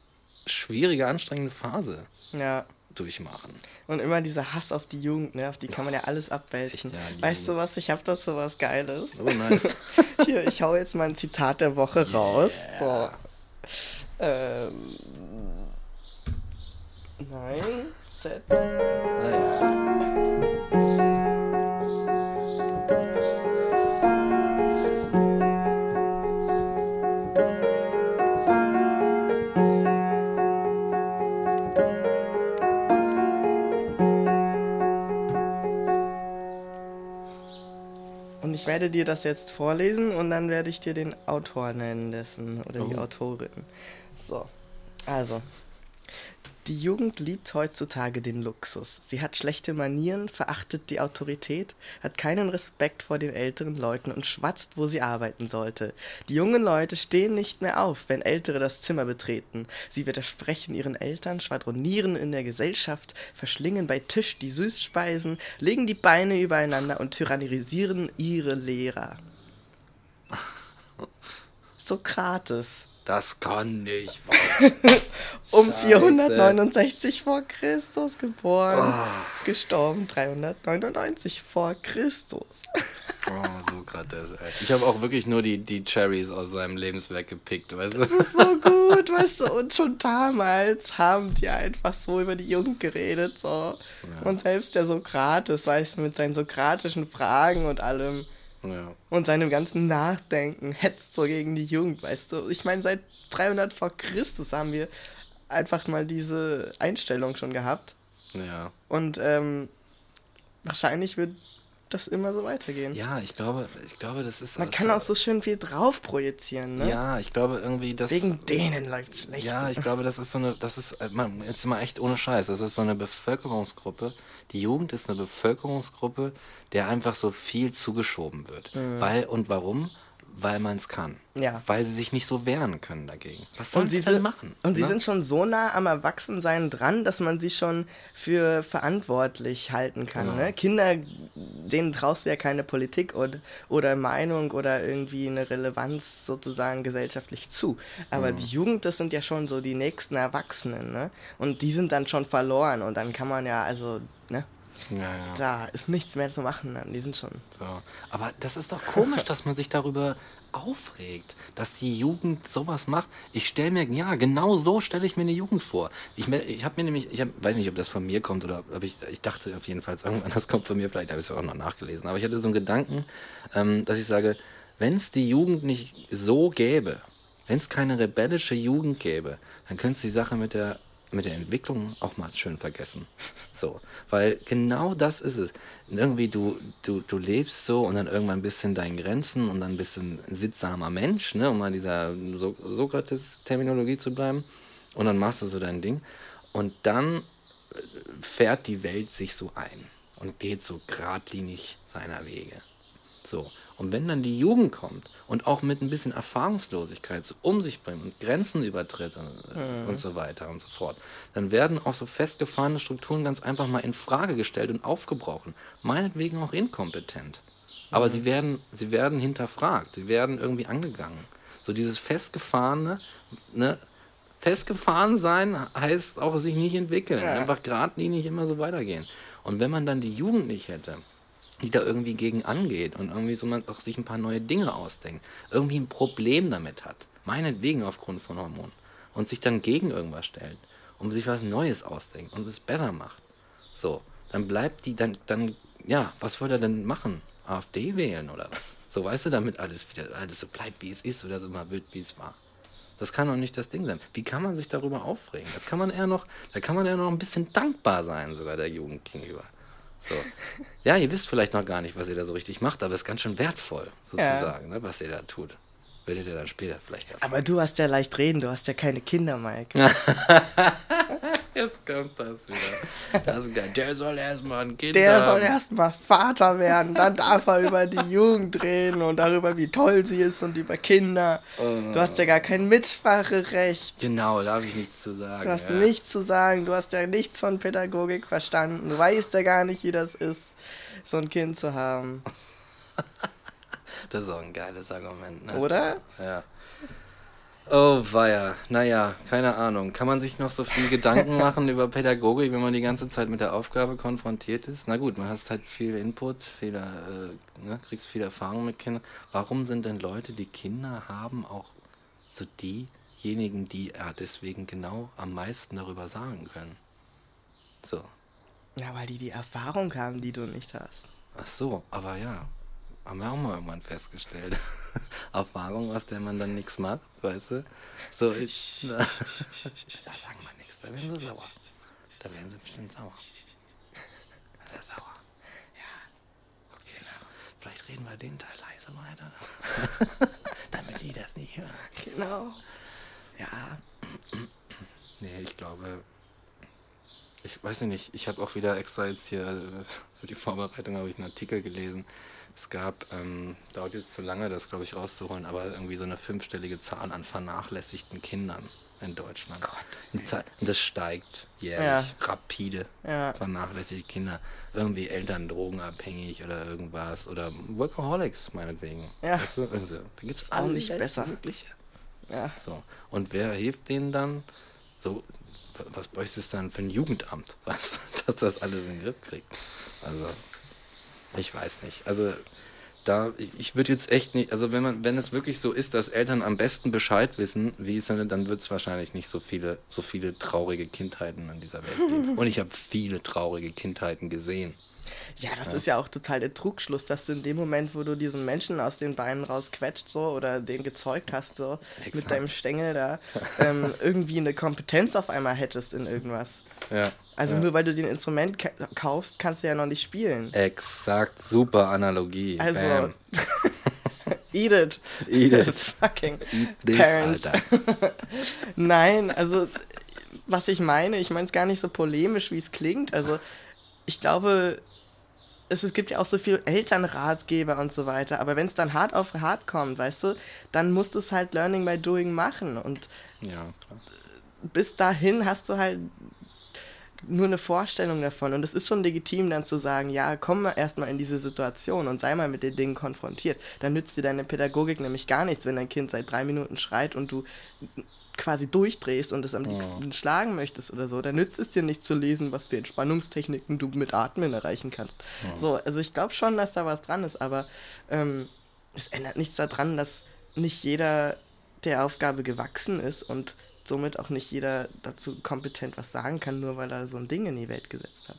schwierige, anstrengende Phase Ja. durchmachen. Und immer dieser Hass auf die Jugend, ne? Auf die kann man ja alles abwälzen. echt, ja, weißt du was? Ich habe dazu was Geiles. Oh, nice. Hier, ich hau jetzt mal ein Zitat der Woche raus. So. Ähm. Nein. Z. naja. Ich werde dir das jetzt vorlesen und dann werde ich dir den Autor nennen dessen oder die Oh. Autorin. So. Also. Die Jugend liebt heutzutage den Luxus. Sie hat schlechte Manieren, verachtet die Autorität, hat keinen Respekt vor den älteren Leuten und schwatzt, wo sie arbeiten sollte. Die jungen Leute stehen nicht mehr auf, wenn Ältere das Zimmer betreten. Sie widersprechen ihren Eltern, schwadronieren in der Gesellschaft, verschlingen bei Tisch die Süßspeisen, legen die Beine übereinander und tyrannisieren ihre Lehrer. Sokrates. Das kann nicht um 469 vor Christus geboren. Oh. Gestorben 399 vor Christus. oh, Sokrates, ey. Ich habe auch wirklich nur die, die Cherries aus seinem Lebenswerk gepickt, weißt du? Das ist so gut, weißt du? Und schon damals haben die einfach so über die Jugend geredet, so. Ja. Und selbst der Sokrates, weißt du, mit seinen sokratischen Fragen und allem ja. Und seinem ganzen Nachdenken hetzt so gegen die Jugend, weißt du. Ich meine, seit 300 vor Christus haben wir einfach mal diese Einstellung schon gehabt. Ja. Und ähm, wahrscheinlich wird das immer so weitergehen. Ja, ich glaube, ich glaube, das ist. Man kann auch so schön viel drauf projizieren, ne? Ja, ich glaube irgendwie, dass. Wegen denen läuft es schlecht. Ja, ich glaube, das ist so eine, das ist, äh, man, jetzt mal echt ohne Scheiß, das ist so eine Bevölkerungsgruppe. Die Jugend ist eine Bevölkerungsgruppe, der einfach so viel zugeschoben wird. Mhm. Weil und warum? Weil man es kann. Ja. Weil sie sich nicht so wehren können dagegen. Was sollen sie denn machen? Und ne? sie sind schon so nah am Erwachsensein dran, dass man sie schon für verantwortlich halten kann. Genau. Ne? Kinder, denen traust du ja keine Politik oder, oder Meinung oder irgendwie eine Relevanz sozusagen gesellschaftlich zu. Aber mhm. die Jugend, das sind ja schon so die nächsten Erwachsenen. Ne? Und die sind dann schon verloren. Und dann kann man ja, also, ne? Ja, ja. Da ist nichts mehr zu machen, die sind schon. So. Aber das ist doch komisch, dass man sich darüber aufregt, dass die Jugend sowas macht. Ich stelle mir, ja, genau so stelle ich mir eine Jugend vor. Ich, ich habe mir nämlich, ich hab, weiß nicht, ob das von mir kommt oder ob ich, ich dachte auf jeden Fall, irgendwann das kommt von mir, vielleicht habe ich es auch noch nachgelesen, aber ich hatte so einen Gedanken, ähm, dass ich sage, wenn es die Jugend nicht so gäbe, wenn es keine rebellische Jugend gäbe, dann könnte es die Sache mit der mit der Entwicklung auch mal schön vergessen. So, weil genau das ist es. Irgendwie du, du, du lebst so und dann irgendwann bist du in deinen Grenzen und dann bist du ein sittsamer Mensch, ne, um mal dieser so Sokrates-Terminologie zu bleiben. Und dann machst du so dein Ding. Und dann fährt die Welt sich so ein und geht so geradlinig seiner Wege. So. Und wenn dann die Jugend kommt und auch mit ein bisschen Erfahrungslosigkeit so um sich bringt und Grenzen übertritt und, mhm. und so weiter und so fort, dann werden auch so festgefahrene Strukturen ganz einfach mal in Frage gestellt und aufgebrochen. Meinetwegen auch inkompetent. Aber mhm. sie, werden, sie werden hinterfragt, sie werden irgendwie angegangen. So dieses festgefahrene, ne, festgefahren sein heißt auch sich nicht entwickeln, ja. einfach geradlinig immer so weitergehen. Und wenn man dann die Jugend nicht hätte, die da irgendwie gegen angeht und irgendwie so man auch sich ein paar neue Dinge ausdenkt, irgendwie ein Problem damit hat, meinetwegen aufgrund von Hormonen, und sich dann gegen irgendwas stellt, um sich was Neues ausdenkt und es besser macht. So, dann bleibt die, dann, dann, ja, was würde er denn machen? AfD wählen oder was? So, weißt du, damit alles wieder, alles so bleibt, wie es ist oder so mal wird, wie es war. Das kann doch nicht das Ding sein. Wie kann man sich darüber aufregen? Das kann man eher noch, da kann man eher noch ein bisschen dankbar sein, sogar der Jugend gegenüber. So. Ja, ihr wisst vielleicht noch gar nicht, was ihr da so richtig macht, aber es ist ganz schön wertvoll, sozusagen, ja. ne, was ihr da tut. Werdet ihr dann später vielleicht erfahren. Aber du hast ja leicht reden, du hast ja keine Kinder, Mike. Jetzt kommt das wieder. Das ist. Der soll erstmal ein Kind Der haben. soll erstmal Vater werden, dann darf er über die Jugend reden und darüber, wie toll sie ist und über Kinder. Oh. Du hast ja gar kein Mitspracherecht. Genau, da habe ich nichts zu sagen. Du hast ja. nichts zu sagen, du hast ja nichts von Pädagogik verstanden. Du weißt ja gar nicht, wie das ist, so ein Kind zu haben. Das ist auch ein geiles Argument, ne? Oder? Ja. Oh, weia. Naja, keine Ahnung. Kann man sich noch so viel Gedanken machen über Pädagogik, wenn man die ganze Zeit mit der Aufgabe konfrontiert ist? Na gut, man hast halt viel Input, viele, äh, ne, kriegst viel Erfahrung mit Kindern. Warum sind denn Leute, die Kinder haben, auch so diejenigen, die ja deswegen genau am meisten darüber sagen können? So. Ja, weil die die Erfahrung haben, die du nicht hast. Ach so, aber ja, haben wir auch mal irgendwann festgestellt. Erfahrung, aus der man dann nichts macht, weißt du? So, ich. da sagen wir nichts, da werden sie sauer. Da werden sie bestimmt sauer. Sehr sauer. Ja. Okay, na, vielleicht reden wir den Teil leise weiter. Damit die das nicht hören. Genau. Ja. Nee, ich glaube, ich weiß nicht, ich habe auch wieder extra jetzt hier äh, für die Vorbereitung habe ich einen Artikel gelesen. Es gab, ähm, dauert jetzt zu lange, das glaube ich rauszuholen, aber irgendwie so eine fünfstellige Zahl an vernachlässigten Kindern in Deutschland. Gott. Und das steigt jährlich, Ja. rapide. Ja. Vernachlässigte Kinder. Irgendwie Eltern drogenabhängig oder irgendwas. Oder Workaholics, meinetwegen. Ja. Weißt du? Also, da gibt es auch alles nicht besser. Mögliche. Ja. So. Und wer hilft denen dann? So, was bräuchte es dann für ein Jugendamt, was, dass das alles in den Griff kriegt? Also, ich weiß nicht. Also, da, ich würde jetzt echt nicht, also wenn man, wenn es wirklich so ist, dass Eltern am besten Bescheid wissen, wie es dann, dann wird es wahrscheinlich nicht so viele, so viele traurige Kindheiten in dieser Welt geben. Und ich habe viele traurige Kindheiten gesehen. Ja, das ist ja auch total der Trugschluss, dass du in dem Moment, wo du diesen Menschen aus den Beinen rausquetscht so oder den gezeugt hast, so mit Exakt. deinem Stängel da, ähm, irgendwie eine Kompetenz auf einmal hättest in irgendwas. Ja. Also ja. nur weil du den Instrument ka kaufst, kannst du ja noch nicht spielen. Exakt, super Analogie. Also, Bam. eat it. Eat it. Fucking Eat this, parents. Alter. Nein, also was ich meine, ich meine es gar nicht so polemisch, wie es klingt. Also ich glaube, es, es gibt ja auch so viel Elternratgeber und so weiter, aber wenn es dann hart auf hart kommt, weißt du, dann musst du es halt Learning by Doing machen. Und Ja, klar. bis dahin hast du halt nur eine Vorstellung davon. Und es ist schon legitim, dann zu sagen, ja, komm mal erstmal in diese Situation und sei mal mit den Dingen konfrontiert. Dann nützt dir deine Pädagogik nämlich gar nichts, wenn dein Kind seit drei Minuten schreit und du quasi durchdrehst und es am liebsten schlagen möchtest oder so. Dann nützt es dir nicht zu lesen, was für Entspannungstechniken du mit Atmen erreichen kannst. So, also ich glaube schon, dass da was dran ist, aber ähm, es ändert nichts daran, dass nicht jeder der Aufgabe gewachsen ist und somit auch nicht jeder dazu kompetent was sagen kann, nur weil er so ein Ding in die Welt gesetzt hat.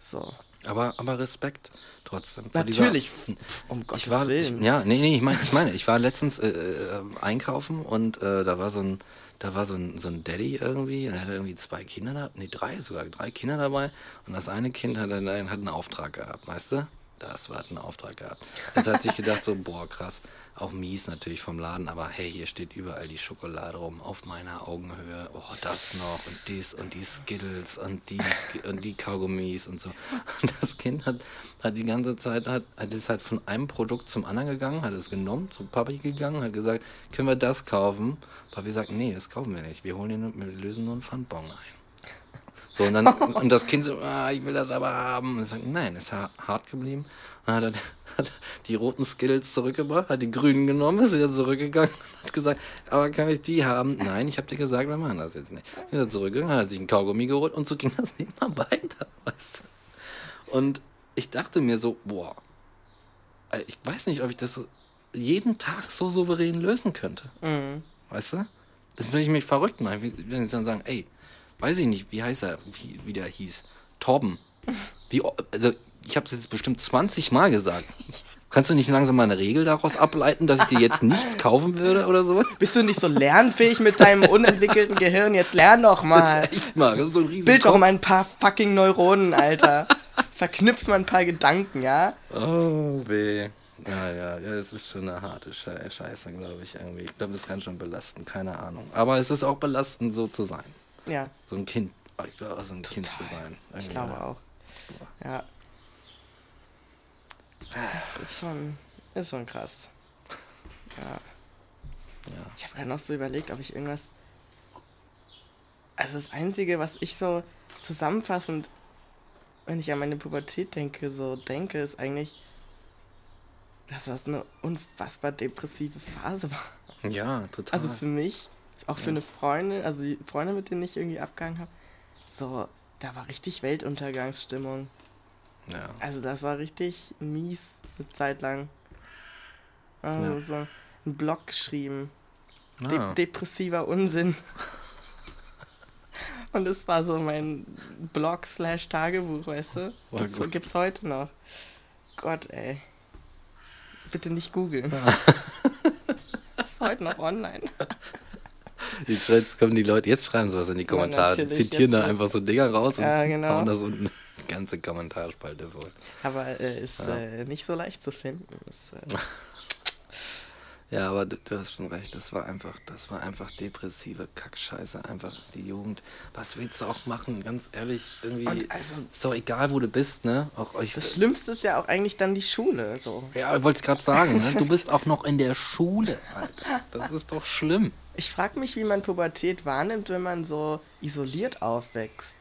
So. Aber, aber Respekt trotzdem. Natürlich, Dieser, um Gottes ich war, Willen. Ich, ja, nee, nee, ich meine, ich meine, ich war letztens äh, äh, einkaufen und äh, da war so ein, da war so ein, so ein Daddy irgendwie, er hatte irgendwie zwei Kinder da, nee, drei sogar, drei Kinder dabei und das eine Kind hat, hat einen Auftrag gehabt, weißt du? Das war einen Auftrag gehabt. Das hat sich gedacht so, boah, krass, auch mies natürlich vom Laden, aber hey, hier steht überall die Schokolade rum, auf meiner Augenhöhe, oh, das noch und dies und die Skittles und die, und die Kaugummis und so. Und das Kind hat, hat die ganze Zeit, hat, hat ist halt von einem Produkt zum anderen gegangen, hat es genommen, zu Papi gegangen, hat gesagt, können wir das kaufen? Papi sagt, nee, das kaufen wir nicht, wir holen nur, wir lösen nur einen Pfandbon ein. So, und dann, und das Kind so, ah, ich will das aber haben. Und ich sage, nein, ist ha- hart geblieben. Und dann hat er hat die roten Skills zurückgebracht, hat die grünen genommen, ist wieder zurückgegangen und hat gesagt, aber kann ich die haben? Nein, ich habe dir gesagt, wir machen das jetzt nicht. Ist er zurückgegangen, hat sich einen Kaugummi geholt und so ging das immer weiter, weißt du. Und ich dachte mir so, boah, äh, ich weiß nicht, ob ich das jeden Tag so souverän lösen könnte. Mhm. Weißt du? Das würde ich mich verrückt machen. Wenn sie dann sagen, ey, weiß ich nicht, wie heißt er, wie, wie der hieß? Torben. Wie, also, ich habe es jetzt bestimmt 20 Mal gesagt. Kannst du nicht langsam mal eine Regel daraus ableiten, dass ich dir jetzt nichts kaufen würde oder so? Bist du nicht so lernfähig mit deinem unentwickelten Gehirn? Jetzt lern doch mal. Echt mal, das ist so ein riesen Bild doch mal ein paar fucking Neuronen, Alter. Verknüpf mal ein paar Gedanken, ja? Oh, weh. Ja, ja, ja, es ist schon eine harte Sche Scheiße, glaube ich, irgendwie. Ich glaube, das kann schon belasten, keine Ahnung. Aber es ist auch belastend, so zu sein. Ja, So ein Kind, ich glaube, so ein Kind zu sein. ich glaube ja. auch. Ja. Das ist schon, ist schon krass. Ja. Ja. Ich habe gerade noch so überlegt, ob ich irgendwas. Also das Einzige, was ich so zusammenfassend, wenn ich an meine Pubertät denke, so denke, ist eigentlich, dass das eine unfassbar depressive Phase war. Ja, total. Also für mich, auch für eine Freundin, also die Freunde, mit denen ich irgendwie abgehangen habe, so, da war richtig Weltuntergangsstimmung. ja. Also das war richtig mies eine Zeit lang. Also Ja. so einen Blog geschrieben. De Ah. depressiver Unsinn. Und es war so mein Blog slash Tagebuch, weißt du? Voll Gibt's, gut. gibt's heute noch. Gott, ey. Bitte nicht googeln. ist heute noch online. Jetzt, kommen die Leute, jetzt schreiben sie was in die Kommentare, natürlich, zitieren da einfach so Dinger raus und Ja, genau. hauen das unten ganze Kommentarspalte voll. Aber äh, ist Ja. äh, nicht so leicht zu finden. Ist, äh, Ja, aber du, du, hast schon recht, das war einfach, das war einfach depressive Kackscheiße, einfach die Jugend. Was willst du auch machen, ganz ehrlich, irgendwie also, ist doch egal, wo du bist, ne? Auch euch, das Schlimmste ist ja auch eigentlich dann die Schule, so. Ja, wollte ich gerade sagen, ne? Du bist auch noch in der Schule, Alter. Das ist doch schlimm. Ich frage mich, wie man Pubertät wahrnimmt, wenn man so isoliert aufwächst.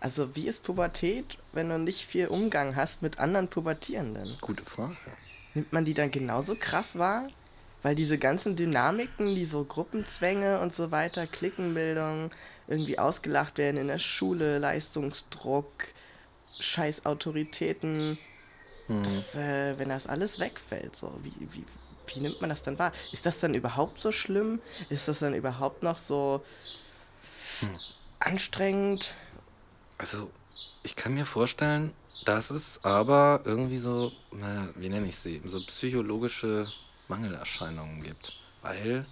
Also, wie ist Pubertät, wenn du nicht viel Umgang hast mit anderen Pubertierenden? Gute Frage. Nimmt man die dann genauso krass wahr? Weil diese ganzen Dynamiken, die so Gruppenzwänge und so weiter, Klickenbildung, irgendwie ausgelacht werden in der Schule, Leistungsdruck, scheiß Autoritäten, hm. das, äh, wenn das alles wegfällt, so, wie, wie, wie nimmt man das dann wahr? Ist das dann überhaupt so schlimm? Ist das dann überhaupt noch so hm. anstrengend? Also, ich kann mir vorstellen, dass es aber irgendwie so, naja, wie nenne ich sie, so psychologische Mangelerscheinungen gibt. Weil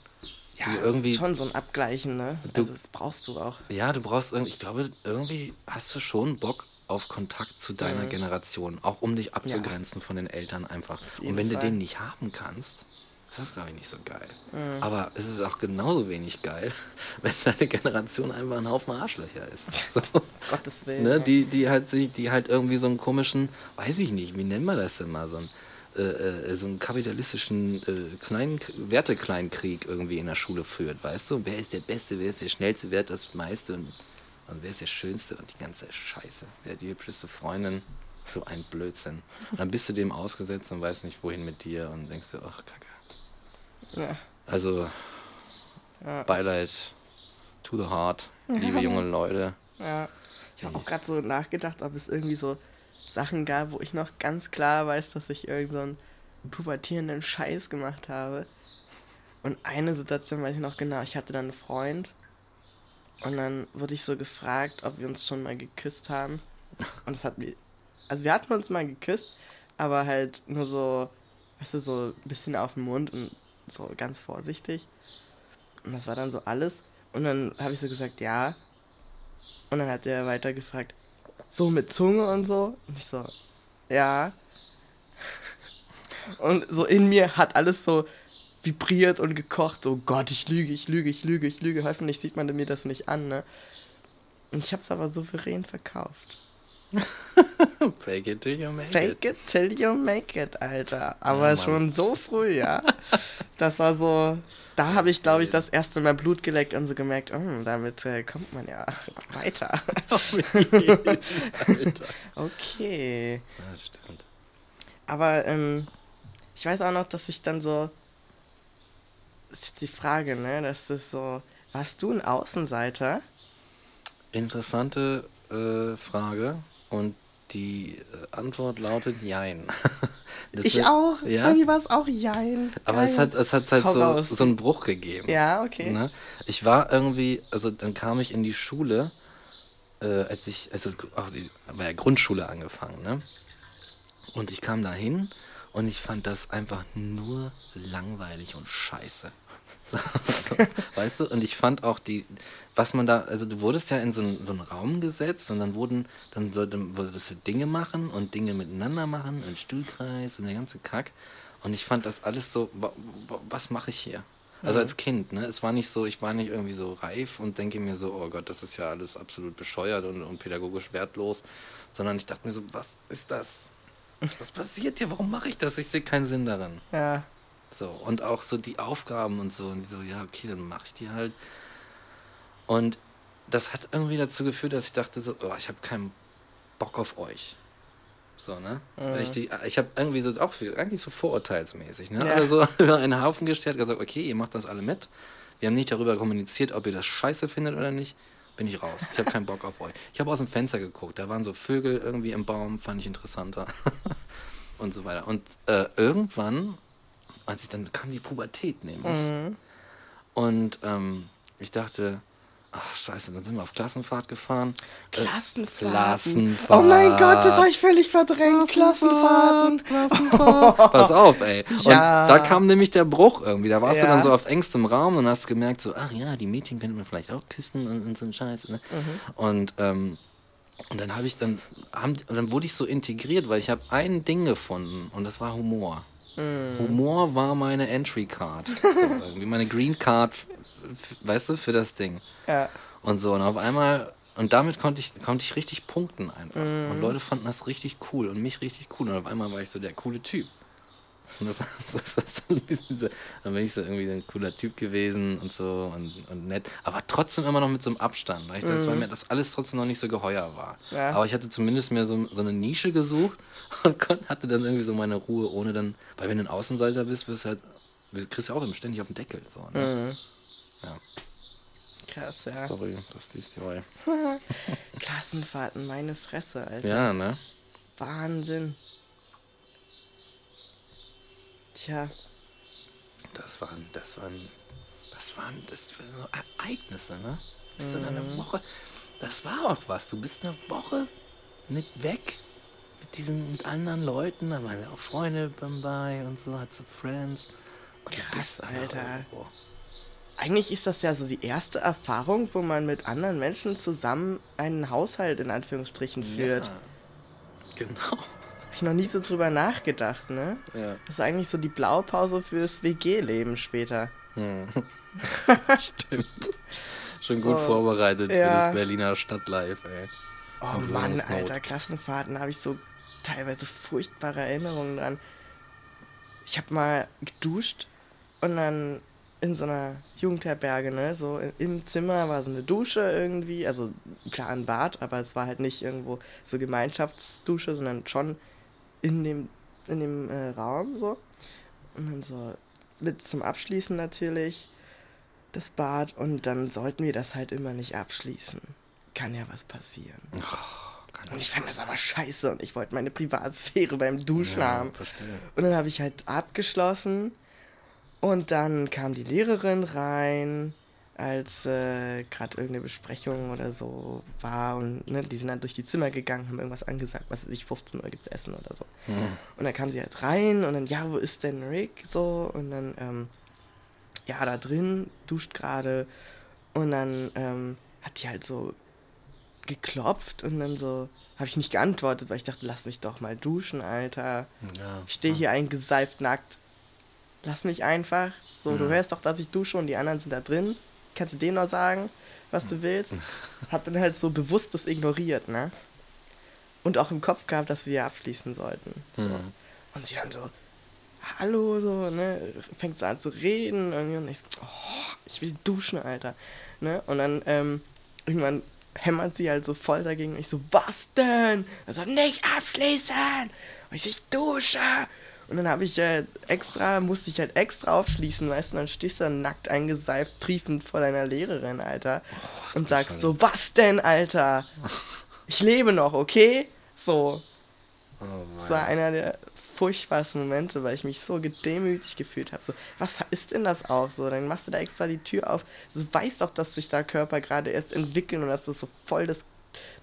ja, du irgendwie. Das ist schon so ein Abgleichen, ne? Du, also das brauchst du auch. Ja, du brauchst irgendwie, ich glaube, irgendwie hast du schon Bock auf Kontakt zu deiner mhm. Generation, auch um dich abzugrenzen ja. von den Eltern einfach. Und wenn Fall. du den nicht haben kannst, ist das, glaube ich, nicht so geil. Mhm. Aber es ist auch genauso wenig geil, wenn deine Generation einfach ein Haufen Arschlöcher ist. So. Gottes Willen. Ne? Die, die, halt, die halt irgendwie so einen komischen, weiß ich nicht, wie nennen wir das denn mal, so einen äh, äh, so einen kapitalistischen äh, Klein Wertekleinkrieg irgendwie in der Schule führt, weißt du? Wer ist der Beste, wer ist der Schnellste, wer hat das meiste und, und wer ist der Schönste und die ganze Scheiße. Wer hat die hübscheste Freundin? So ein Blödsinn. Und dann bist du dem ausgesetzt und weißt nicht, wohin mit dir und denkst dir, ach, Kacke. Ja. Also, ja. Beileid to the heart, liebe junge Leute. Ja. Ich habe auch gerade so nachgedacht, ob es irgendwie so Sachen gab, wo ich noch ganz klar weiß, dass ich irgendeinen so pubertierenden Scheiß gemacht habe. Und eine Situation weiß ich noch genau. Ich hatte dann einen Freund und dann wurde ich so gefragt, ob wir uns schon mal geküsst haben. Und es hat mir. Also wir hatten uns mal geküsst, aber halt nur so, weißt du, so ein bisschen auf den Mund und so ganz vorsichtig. Und das war dann so alles. Und dann habe ich so gesagt, ja. Und dann hat er weiter gefragt, so mit Zunge und so. Und ich so, ja. Und so in mir hat alles so vibriert und gekocht. So, Gott, ich lüge, ich lüge, ich lüge, ich lüge. Hoffentlich sieht man mir das nicht an, ne? Und ich hab's aber souverän verkauft. Fake it till you make Fake it. it till you make it, Alter. Aber ja, schon so früh, ja. Das war so, da habe ich, glaube ich, das erste Mal Blut geleckt und so gemerkt, oh, damit äh, kommt man ja weiter. okay. Das stimmt. Aber ähm, ich weiß auch noch, dass ich dann so, das ist jetzt die Frage, ne, das ist so, warst du ein Außenseiter? Interessante äh, Frage. Und die äh, Antwort lautet Jein. Das ich wird, auch. Ja? Mir war es auch Jein. Aber es hat, es hat halt so, so einen Bruch gegeben. Ja, okay. Ne? Ich war irgendwie, also dann kam ich in die Schule, äh, als ich, also ach, war ja Grundschule angefangen, ne? Und ich kam da hin und ich fand das einfach nur langweilig und scheiße. weißt du? Und ich fand auch die, was man da, also du wurdest ja in so, einen, so einen Raum gesetzt und dann wurden, dann sollte, wolltest du Dinge machen und Dinge miteinander machen, ein Stuhlkreis und der ganze Kack. Und ich fand das alles so, was mache ich hier? Also mhm. als Kind, ne? Es war nicht so, ich war nicht irgendwie so reif und denke mir so, oh Gott, das ist ja alles absolut bescheuert und, und pädagogisch wertlos, sondern ich dachte mir so, was ist das? Was passiert hier? Warum mache ich das? Ich sehe keinen Sinn darin. Ja. So, und auch so die Aufgaben und so. Und die so, ja, okay, dann mache ich die halt. Und das hat irgendwie dazu geführt, dass ich dachte so, oh, ich habe keinen Bock auf euch. So, ne? Mhm. Ich, ich habe irgendwie so auch eigentlich so vorurteilsmäßig, ne? Ja. Alle so über einen Haufen gestellt, gesagt, okay, ihr macht das alle mit. Wir haben nicht darüber kommuniziert, ob ihr das scheiße findet oder nicht. Bin ich raus. Ich habe keinen Bock auf euch. Ich habe aus dem Fenster geguckt, da waren so Vögel irgendwie im Baum, fand ich interessanter. und so weiter. Und äh, irgendwann als ich dann kam die Pubertät nämlich. Mhm. Und ähm, ich dachte, ach scheiße, dann sind wir auf Klassenfahrt gefahren. Klassenfahrt. Äh, Klassenfahrt. Oh mein Gott, das habe ich völlig verdrängt. Klassenfahrten. Klassenfahrt. Pass auf, ey. Ja. Und da kam nämlich der Bruch irgendwie. Da warst ja. du dann so auf engstem Raum und hast gemerkt, so, ach ja, die Mädchen könnten man vielleicht auch küssen und, und so ein Scheiß. Ne? Mhm. Und ähm, und dann habe ich dann, haben, dann wurde ich so integriert, weil ich habe ein Ding gefunden und das war Humor. Mm. Humor war meine Entry Card. So, irgendwie meine Green Card, weißt du, für das Ding. Ja. Und so, und auf einmal, und damit konnte ich, konnte ich richtig punkten einfach. Mm. Und Leute fanden das richtig cool und mich richtig cool. Und auf einmal war ich so der coole Typ. Und das, das, das dann, so, dann bin ich so irgendwie ein cooler Typ gewesen und so und, und nett. Aber trotzdem immer noch mit so einem Abstand, weil, ich das, mhm. weil mir das alles trotzdem noch nicht so geheuer war. Ja. Aber ich hatte zumindest mir so, so eine Nische gesucht und hatte dann irgendwie so meine Ruhe, ohne dann, weil wenn du ein Außenseiter bist, wirst du halt, kriegst du auch ständig auf den Deckel. So, ne? mhm. Ja. Krass, ja. Story, das ist die Story. Klassenfahrten, meine Fresse, Alter. Ja, ne? Wahnsinn. Tja. Das waren, das waren, das waren, das waren so Ereignisse, ne? Bist mhm. du eine Woche, das war auch was. Du bist eine Woche nicht weg mit diesen, mit anderen Leuten. Da waren ja auch Freunde dabei und so, hat so Friends. Und Krass, Alter. Eigentlich ist das ja so die erste Erfahrung, wo man mit anderen Menschen zusammen einen Haushalt in Anführungsstrichen führt. Ja, genau ich noch nie so drüber nachgedacht, ne? Ja. Das ist eigentlich so die Blaupause fürs WG-Leben später. Hm. Stimmt. Schon so, gut vorbereitet ja. für das Berliner Stadtlife, ey. Oh Und Mann, Alter, Klassenfahrten habe ich so teilweise furchtbare Erinnerungen dran. Ich habe mal geduscht und dann in so einer Jugendherberge, ne, so im Zimmer war so eine Dusche irgendwie, also klar ein Bad, aber es war halt nicht irgendwo so Gemeinschaftsdusche, sondern schon in dem, in dem äh, Raum so. Und dann so mit zum Abschließen natürlich das Bad und dann sollten wir das halt immer nicht abschließen. Kann ja was passieren. Oh, und ich fand das aber scheiße und ich wollte meine Privatsphäre beim Duschen ja, haben. Verstehe. Und dann habe ich halt abgeschlossen und dann kam die Lehrerin rein als äh, gerade irgendeine Besprechung oder so war und ne, die sind dann durch die Zimmer gegangen, haben irgendwas angesagt, was weiß ich, 15 Uhr gibt's Essen oder so. Mhm. Und dann kam sie halt rein und dann, ja, wo ist denn Rick? So, und dann, ähm, ja, da drin, duscht gerade und dann ähm, hat die halt so geklopft und dann so habe ich nicht geantwortet, weil ich dachte, lass mich doch mal duschen, Alter. Ja, ich stehe ja. hier eingeseift nackt. Lass mich einfach. So, ja. du hörst doch, dass ich dusche und die anderen sind da drin kannst du denen noch sagen, was du willst? Hab dann halt so bewusst das ignoriert, ne? Und auch im Kopf gehabt, dass wir abschließen sollten. So. Mhm. Und sie dann so, hallo, so, ne? Fängt so an zu reden und ich so, oh, ich will duschen, Alter. Ne? Und dann, ähm, irgendwann hämmert sie halt so voll dagegen. Und ich so, was denn? Er so, nicht abschließen! Und ich, ich dusche! Und dann habe ich äh, extra, musste ich halt extra aufschließen, weißt du, dann stehst du dann nackt eingeseift, triefend vor deiner Lehrerin, Alter. Oh, und sagst so, was denn, Alter? Ich lebe noch, okay? So. Oh das war einer der furchtbarsten Momente, weil ich mich so gedemütigt gefühlt habe. So, was ist denn das auch so? Dann machst du da extra die Tür auf. Du weißt doch, dass sich da Körper gerade erst entwickeln und dass das so voll das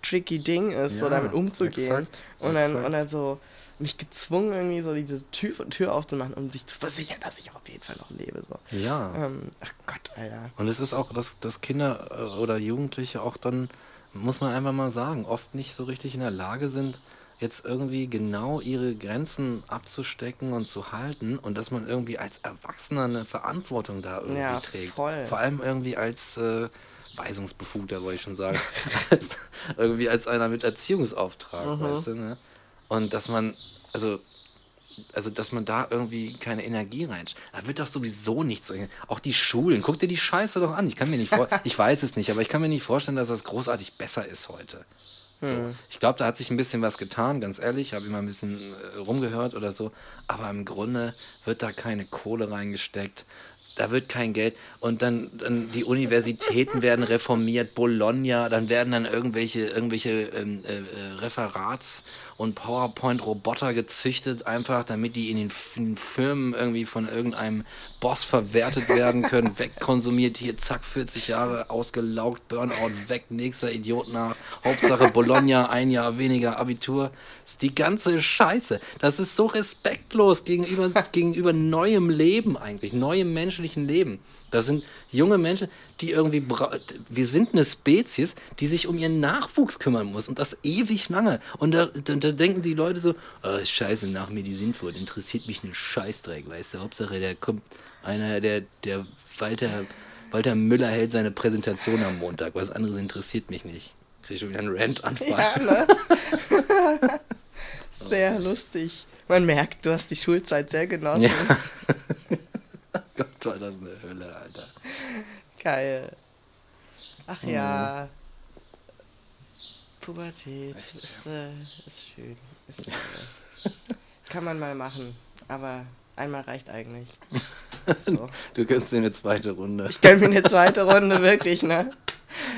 tricky Ding ist, ja, so damit umzugehen. Exakt, und dann, exakt. und dann so, mich gezwungen, irgendwie so diese Tür, Tür aufzumachen, um sich zu versichern, dass ich auf jeden Fall noch lebe. So. Ja. Ähm, ach Gott, Alter. Und es ist auch, dass, dass Kinder äh, oder Jugendliche auch dann, muss man einfach mal sagen, oft nicht so richtig in der Lage sind, jetzt irgendwie genau ihre Grenzen abzustecken und zu halten und dass man irgendwie als Erwachsener eine Verantwortung da irgendwie ja, trägt. Voll. Vor allem irgendwie als äh, Weisungsbefugter, wollte ich schon sagen. als, irgendwie als einer mit Erziehungsauftrag, mhm. weißt du, ne? Und dass man, also, also dass man da irgendwie keine Energie reinsteckt. Da wird doch sowieso nichts. Auch die Schulen, guck dir die Scheiße doch an. Ich kann mir nicht vor, ich weiß es nicht, aber ich kann mir nicht vorstellen, dass das großartig besser ist heute. So. Hm. Ich glaube, da hat sich ein bisschen was getan, ganz ehrlich. Ich habe immer ein bisschen äh, rumgehört oder so. Aber im Grunde wird da keine Kohle reingesteckt da wird kein Geld. Und dann, dann die Universitäten werden reformiert, Bologna, dann werden dann irgendwelche, irgendwelche ähm, äh, äh Referats- und PowerPoint-Roboter gezüchtet, einfach damit die in den, in den, Firmen irgendwie von irgendeinem Boss verwertet werden können, wegkonsumiert, hier zack, 40 Jahre ausgelaugt, Burnout weg, nächster Idiot nach, Hauptsache Bologna, ein Jahr weniger Abitur. Die ganze Scheiße. Das ist so respektlos gegenüber, gegenüber neuem Leben eigentlich, neuem menschlichen Leben. Das sind junge Menschen, die irgendwie, wir sind eine Spezies, die sich um ihren Nachwuchs kümmern muss und das ewig lange. Und da, da, da denken die Leute so, oh, scheiße, nach mir die Sintfurt, interessiert mich ein Scheißdreck, weißt du, Hauptsache, der kommt, einer, der, der Walter, Walter Müller hält seine Präsentation am Montag, was anderes interessiert mich nicht. Krieg ich schon wieder einen Rant anfangen. Ja, ne? sehr lustig. Man merkt, du hast die Schulzeit sehr genossen. Ja. Gott, war das eine Hölle, Alter. Geil. Ach mhm. ja. Pubertät ist, äh, ist schön. Ist, äh, kann man mal machen, aber einmal reicht eigentlich. So. Du gönnst dir eine zweite Runde. Ich gönn mir eine zweite Runde, wirklich, ne?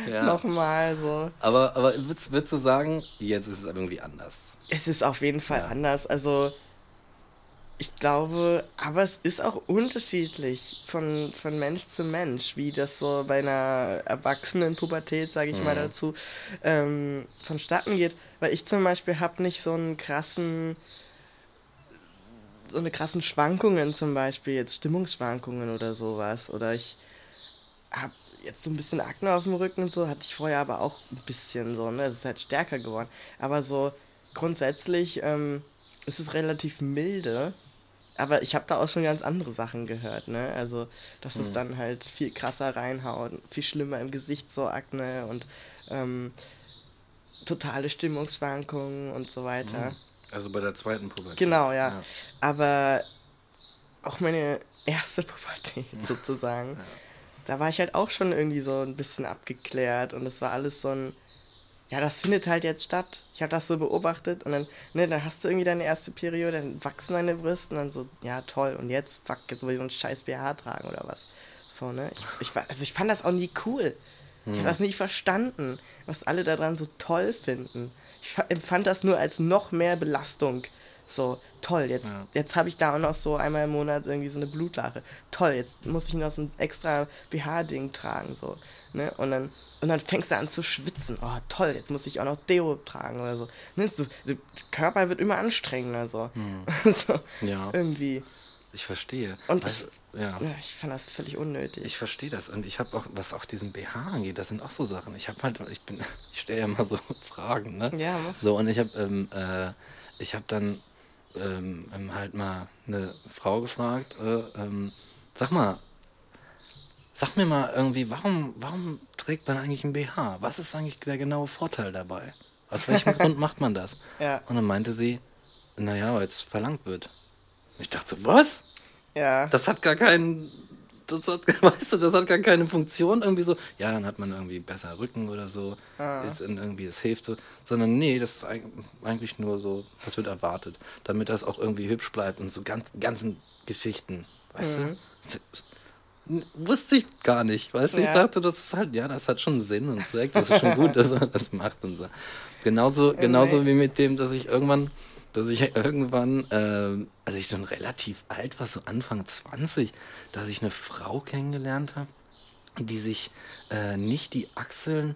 Ja. Nochmal so. Aber, aber würdest, würdest du sagen, jetzt ist es irgendwie anders? Es ist auf jeden Fall ja. anders. Also, ich glaube, aber es ist auch unterschiedlich von, von Mensch zu Mensch, wie das so bei einer erwachsenen Pubertät, sage ich mhm. mal dazu, ähm, vonstatten geht. Weil ich zum Beispiel habe nicht so einen krassen, so eine krassen Schwankungen zum Beispiel, jetzt Stimmungsschwankungen oder sowas. Oder ich habe jetzt so ein bisschen Akne auf dem Rücken und so, hatte ich vorher aber auch ein bisschen so, ne? Es ist halt stärker geworden. Aber so grundsätzlich ähm, ist es relativ milde. Aber ich habe da auch schon ganz andere Sachen gehört, ne? Also, dass mhm. es dann halt viel krasser reinhaut, viel schlimmer im Gesicht, so Akne und ähm, totale Stimmungsschwankungen und so weiter. Mhm. Also bei der zweiten Pubertät. Genau, ja. ja. Aber auch meine erste Pubertät sozusagen, ja. da war ich halt auch schon irgendwie so ein bisschen abgeklärt und es war alles so ein ja, das findet halt jetzt statt. Ich habe das so beobachtet und dann, ne, dann hast du irgendwie deine erste Periode, dann wachsen deine Brüste und dann so, ja, toll. Und jetzt, fuck, jetzt soll ich so einen scheiß BH tragen oder was. So, ne? Ich, ich, also ich fand das auch nie cool. Ich habe hm. das nie verstanden, was alle daran so toll finden. Ich empfand das nur als noch mehr Belastung. So, toll, jetzt, ja. jetzt habe ich da auch noch so einmal im Monat irgendwie so eine Blutlache. Toll, jetzt muss ich noch so ein extra BH-Ding tragen, so. Ne? Und dann, und dann fängst du an zu schwitzen. Oh, toll, jetzt muss ich auch noch Deo tragen oder so. Ne? so der Körper wird immer anstrengender, so. Hm. so ja. Irgendwie. Ich verstehe. Und ich, ja. ja. ich fand das völlig unnötig. Ich verstehe das. Und ich habe auch, was auch diesen BH angeht, das sind auch so Sachen. Ich habe halt, ich bin, ich stelle ja immer so Fragen, ne? Ja, mach. So, und ich habe, ähm, äh, ich habe dann ähm, ähm, halt mal eine Frau gefragt, äh, ähm, sag mal, sag mir mal irgendwie, warum, warum trägt man eigentlich ein BH? Was ist eigentlich der genaue Vorteil dabei? Aus welchem Grund macht man das? Ja. Und dann meinte sie, naja, weil es verlangt wird. Ich dachte so, was? Ja. Das hat gar keinen das hat, weißt du, das hat gar keine Funktion irgendwie so, ja, dann hat man irgendwie besser Rücken oder so, ah. ist irgendwie, das hilft so, sondern nee, das ist eigentlich nur so, das wird erwartet, damit das auch irgendwie hübsch bleibt und so ganz, ganzen Geschichten, weißt mhm. du? Wusste ich gar nicht, weißt du? Ja. Ich dachte, das ist halt, ja, das hat schon Sinn und Zweck, das ist schon gut, dass man das macht und so. Genauso, genauso wie mit dem, dass ich irgendwann dass ich irgendwann, äh, als ich so relativ alt war, so Anfang 20, dass ich eine Frau kennengelernt habe, die sich äh, nicht die Achseln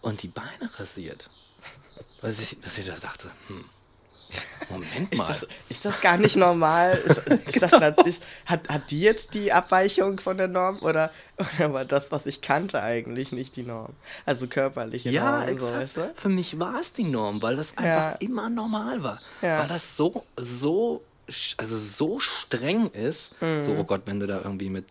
und die Beine rasiert. Weil ich, dass ich da dachte, hm, Moment mal. Ist das, ist das gar nicht normal? Ist, ist das, ist, hat, hat die jetzt die Abweichung von der Norm oder, oder war das, was ich kannte, eigentlich nicht die Norm? Also körperliche ja, Norm. Exakt. So, weißt du? Für mich war es die Norm, weil das einfach ja. immer normal war. Ja. Weil das so, so, also so streng ist. Mhm. So, oh Gott, wenn du da irgendwie mit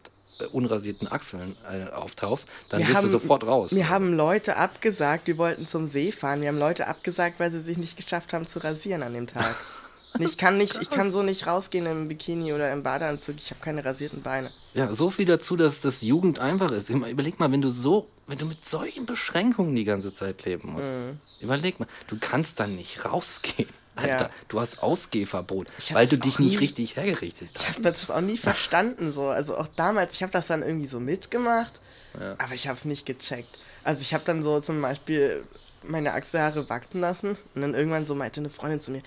unrasierten Achseln äh, auftauchst, dann wir bist haben, du sofort raus. Wir oder? haben Leute abgesagt, wir wollten zum See fahren. Wir haben Leute abgesagt, weil sie sich nicht geschafft haben zu rasieren an dem Tag. ich kann nicht, ich kann so nicht rausgehen im Bikini oder im Badeanzug. Ich habe keine rasierten Beine. Ja, so viel dazu, dass das Jugend einfach ist. Überleg mal, wenn du so, wenn du mit solchen Beschränkungen die ganze Zeit leben musst. Mhm. Überleg mal, du kannst dann nicht rausgehen. Alter, ja. du hast Ausgehverbot, weil du dich nicht richtig hergerichtet hast. Ich habe das auch nie verstanden so. Also auch damals, ich habe das dann irgendwie so mitgemacht, ja. aber ich habe es nicht gecheckt. Also ich habe dann so zum Beispiel meine Achselhaare wachsen lassen und dann irgendwann so meinte eine Freundin zu mir,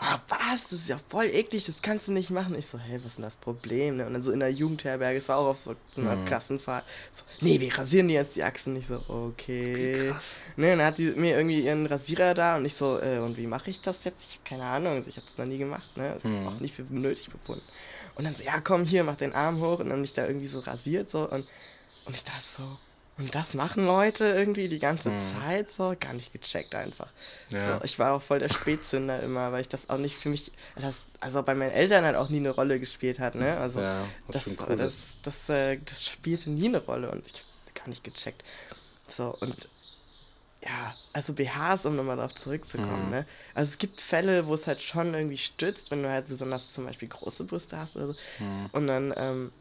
oh, was, das ist ja voll eklig, das kannst du nicht machen. Ich so, hey, was ist denn das Problem? Ne? Und dann so in der Jugendherberge, es war auch auf so, so einer mhm. Klassenfahrt, so, nee, wir rasieren dir jetzt die Achsen. Ich so, okay. Krass. Ne, und dann hat die mir irgendwie ihren Rasierer da und ich so, äh, und wie mache ich das jetzt? Ich habe keine Ahnung, also ich habe das noch nie gemacht, ne? Mhm. Auch nicht für nötig befunden. Und dann so, ja, komm hier, mach den Arm hoch und dann mich da irgendwie so rasiert so und, und ich dachte so, und das machen Leute irgendwie die ganze mhm. Zeit so, gar nicht gecheckt einfach. Ja. So, ich war auch voll der Spätzünder immer, weil ich das auch nicht für mich, das, also bei meinen Eltern halt auch nie eine Rolle gespielt hat, ne? Also ja, das, das, cool das, das, äh, das, spielte nie eine Rolle und ich hab gar nicht gecheckt. So, und ja, also BHs, um nochmal darauf zurückzukommen, mhm. ne? Also es gibt Fälle, wo es halt schon irgendwie stützt, wenn du halt besonders zum Beispiel große Brüste hast oder so. Mhm. Und dann, ähm,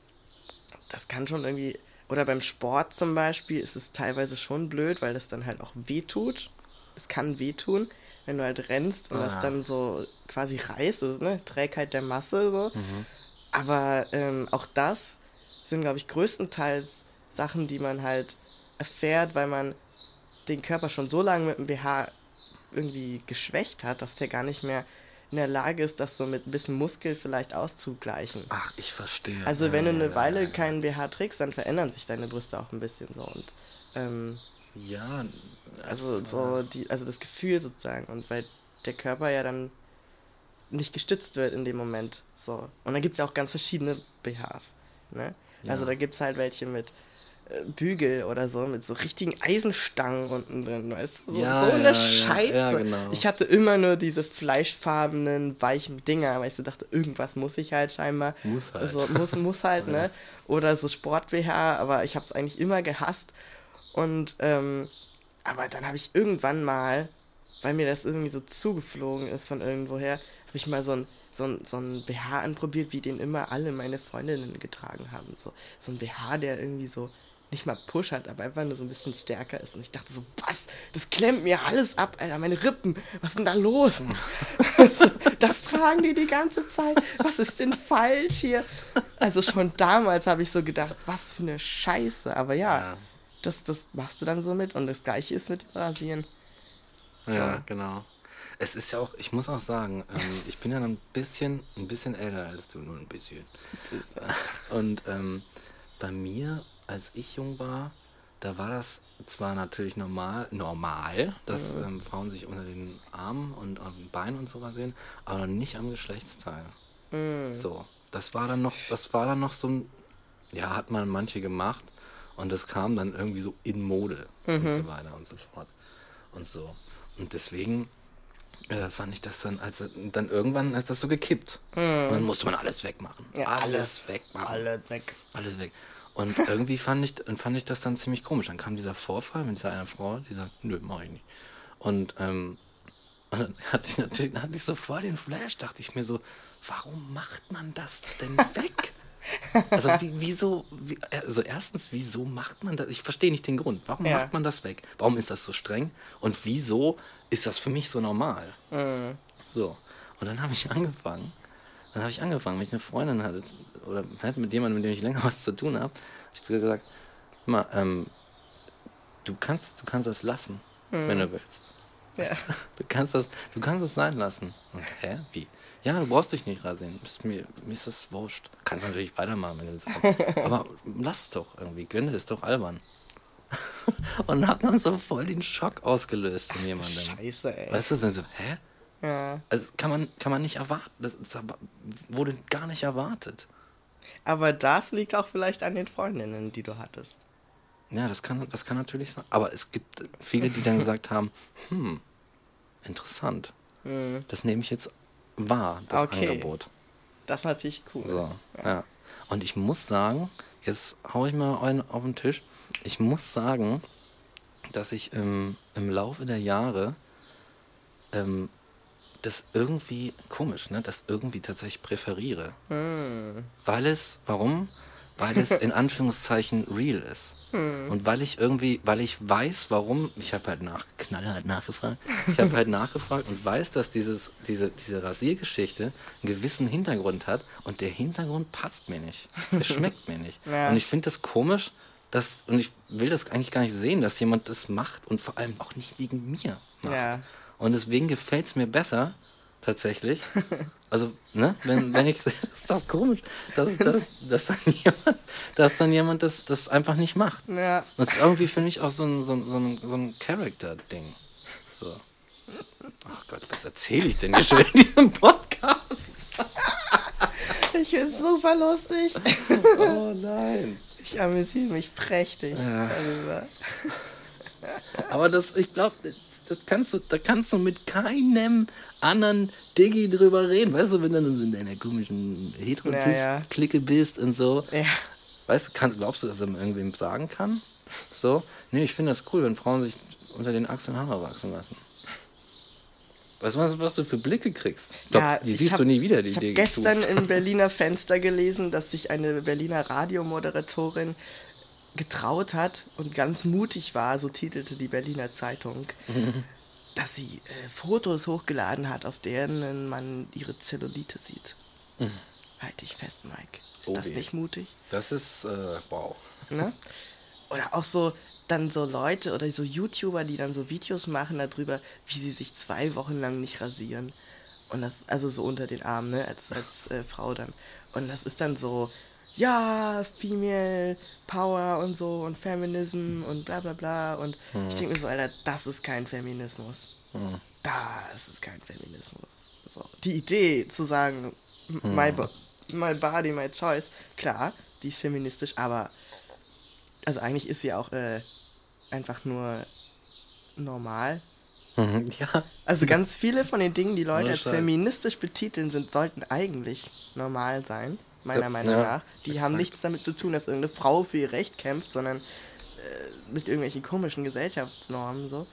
das kann schon irgendwie oder beim Sport zum Beispiel ist es teilweise schon blöd, weil das dann halt auch wehtut. Es kann wehtun, wenn du halt rennst und ah. das dann so quasi reißt, also, ne, Trägheit der Masse so. Mhm. Aber ähm, auch das sind, glaube ich, größtenteils Sachen, die man halt erfährt, weil man den Körper schon so lange mit dem BH irgendwie geschwächt hat, dass der gar nicht mehr in der Lage ist, das so mit ein bisschen Muskel vielleicht auszugleichen. Ach, ich verstehe. Also wenn du eine Weile keinen BH trägst, dann verändern sich deine Brüste auch ein bisschen so und ähm, ja, also so die, also das Gefühl sozusagen und weil der Körper ja dann nicht gestützt wird in dem Moment so und dann gibt es ja auch ganz verschiedene BHs, ne? Ja. Also da gibt es halt welche mit Bügel oder so mit so richtigen Eisenstangen unten drin, weißt du? So, ja, so eine ja, Scheiße. Ja, genau. Ich hatte immer nur diese fleischfarbenen, weichen Dinger, weil ich so dachte, irgendwas muss ich halt scheinbar. Muss halt. Also, muss, muss halt, ne? Oder so Sport-BH, aber ich habe es eigentlich immer gehasst. Und, ähm, aber dann habe ich irgendwann mal, weil mir das irgendwie so zugeflogen ist von irgendwoher, habe ich mal so ein so ein, so ein BH anprobiert, wie den immer alle meine Freundinnen getragen haben. So, so ein BH, der irgendwie so nicht mal Push hat, aber einfach nur so ein bisschen stärker ist. Und ich dachte so, was? Das klemmt mir alles ab, Alter, meine Rippen. Was ist denn da los? das tragen die die ganze Zeit. Was ist denn falsch hier? Also schon damals habe ich so gedacht, was für eine Scheiße. Aber ja, ja, Das, das machst du dann so mit. Und das gleiche ist mit Rasieren. So. Ja, genau. Es ist ja auch, ich muss auch sagen, ähm, ich bin ja ein bisschen, ein bisschen älter als du, nur ein bisschen. Und ähm, bei mir als ich jung war, da war das zwar natürlich normal, normal, dass mhm. ähm, Frauen sich unter den Armen und am Bein und so rasieren, aber nicht am Geschlechtsteil. Mhm. So, das war dann noch, das war dann noch so ein, ja, hat man manche gemacht und das kam dann irgendwie so in Mode mhm. und so weiter und so fort und so. Und deswegen äh, fand ich das dann, als dann irgendwann ist das so gekippt. Mhm. Und dann musste man alles wegmachen. Ja, alles, alles wegmachen. Alles weg. Alles weg. Und irgendwie fand ich, fand ich das dann ziemlich komisch. Dann kam dieser Vorfall mit dieser einer Frau, die sagt, nö, mach ich nicht. Und, ähm, und dann hatte ich natürlich dann hatte ich so voll den Flash, dachte ich mir so, warum macht man das denn weg? Also wie, wieso, wie, also erstens, wieso macht man das? Ich verstehe nicht den Grund. Warum ja. macht man das weg? Warum ist das so streng? Und wieso ist das für mich so normal? Mhm. So. Und dann habe ich angefangen, dann habe ich angefangen, wenn ich eine Freundin hatte oder halt mit jemandem, mit dem ich länger was zu tun habe, habe ich zu ihr gesagt, mal, ähm, du kannst, du kannst das lassen, mhm. wenn du willst. Ja. Du kannst das, du kannst es sein lassen. Und, hä? Wie? Ja, du brauchst dich nicht rasieren. Mir, mir ist das wurscht. Kannst natürlich weitermachen, wenn du das willst. Aber lass es doch irgendwie. Gönne ist doch albern. und hat dann so voll den Schock ausgelöst von jemandem. Scheiße, ey. Weißt du, dann so, hä? Ja. Also kann man, kann man nicht erwarten. Das, das wurde gar nicht erwartet. Aber das liegt auch vielleicht an den Freundinnen, die du hattest. Ja, das kann, das kann natürlich sein. Aber es gibt viele, die dann gesagt haben, hm, interessant. Hm. Das nehme ich jetzt wahr, das okay. Angebot. Das ist natürlich cool. So, ja. ja. Und ich muss sagen, jetzt haue ich mal einen auf den Tisch. Ich muss sagen, dass ich im, im Laufe der Jahre ähm, das irgendwie komisch, ne? Das irgendwie tatsächlich präferiere. Hm. Weil es, warum? Weil es in Anführungszeichen real ist. Hm. Und weil ich irgendwie, weil ich weiß, warum, ich habe halt nach, knallhart nachgefragt, ich habe halt nachgefragt und weiß, dass dieses, diese, diese Rasiergeschichte einen gewissen Hintergrund hat und der Hintergrund passt mir nicht. Der schmeckt mir nicht. Ja. Und ich finde das komisch, dass, und ich will das eigentlich gar nicht sehen, dass jemand das macht und vor allem auch nicht wegen mir macht. Ja. Und deswegen gefällt es mir besser, tatsächlich. Also, ne, wenn, wenn ich ist das komisch, dass, dass, dass dann jemand, dass dann jemand das, das einfach nicht macht. Ja. Das ist irgendwie für mich auch so ein, so ein, so ein, so ein Character-Ding. So. Ach Gott, was erzähle ich denn hier schon in diesem Podcast? Ich finde es super lustig. Oh nein. Ich amüsiere mich prächtig Ja. darüber. Aber das, ich glaube, das, kannst du, da kannst du mit keinem anderen Diggi drüber reden. Weißt du, wenn du so in deiner komischen. Heterozist-Clique bist und so. Ja. Weißt du, kannst, glaubst du, dass er irgendwem sagen kann? So? Nee, ich finde das cool, wenn Frauen sich unter den Achseln Haare wachsen lassen. Weißt du, was, was du für Blicke kriegst? Ich glaub, Ja, die siehst hab- du nie wieder, die Ich habe gestern im Berliner Fenster gelesen, dass sich eine Berliner Radiomoderatorin getraut hat und ganz mutig war, so titelte die Berliner Zeitung, dass sie äh, Fotos hochgeladen hat, auf denen man ihre Zellulite sieht. Halt dich fest, Mike. Ist Oh das weh. nicht mutig? Das ist, äh, wow. Ne? Oder auch so dann so Leute oder so YouTuber, die dann so Videos machen darüber, wie sie sich zwei Wochen lang nicht rasieren. Und das, also so unter den Armen, ne, als, als äh, Frau dann. Und das ist dann so, ja, Female Power und so und Feminism und bla bla bla. Und ich denke mir so, Alter, das ist kein Feminismus. Das ist kein Feminismus. So, die Idee zu sagen, my, bo my body, my choice, klar, die ist feministisch, aber also eigentlich ist sie auch äh, einfach nur normal. Mhm, Ja. Also ganz viele von den Dingen, die Leute als feministisch betiteln sind, sollten eigentlich normal sein, meiner Ja, Meinung ja, nach. Die haben exakt. nichts damit zu tun, dass irgendeine Frau für ihr Recht kämpft, sondern äh, mit irgendwelchen komischen Gesellschaftsnormen so.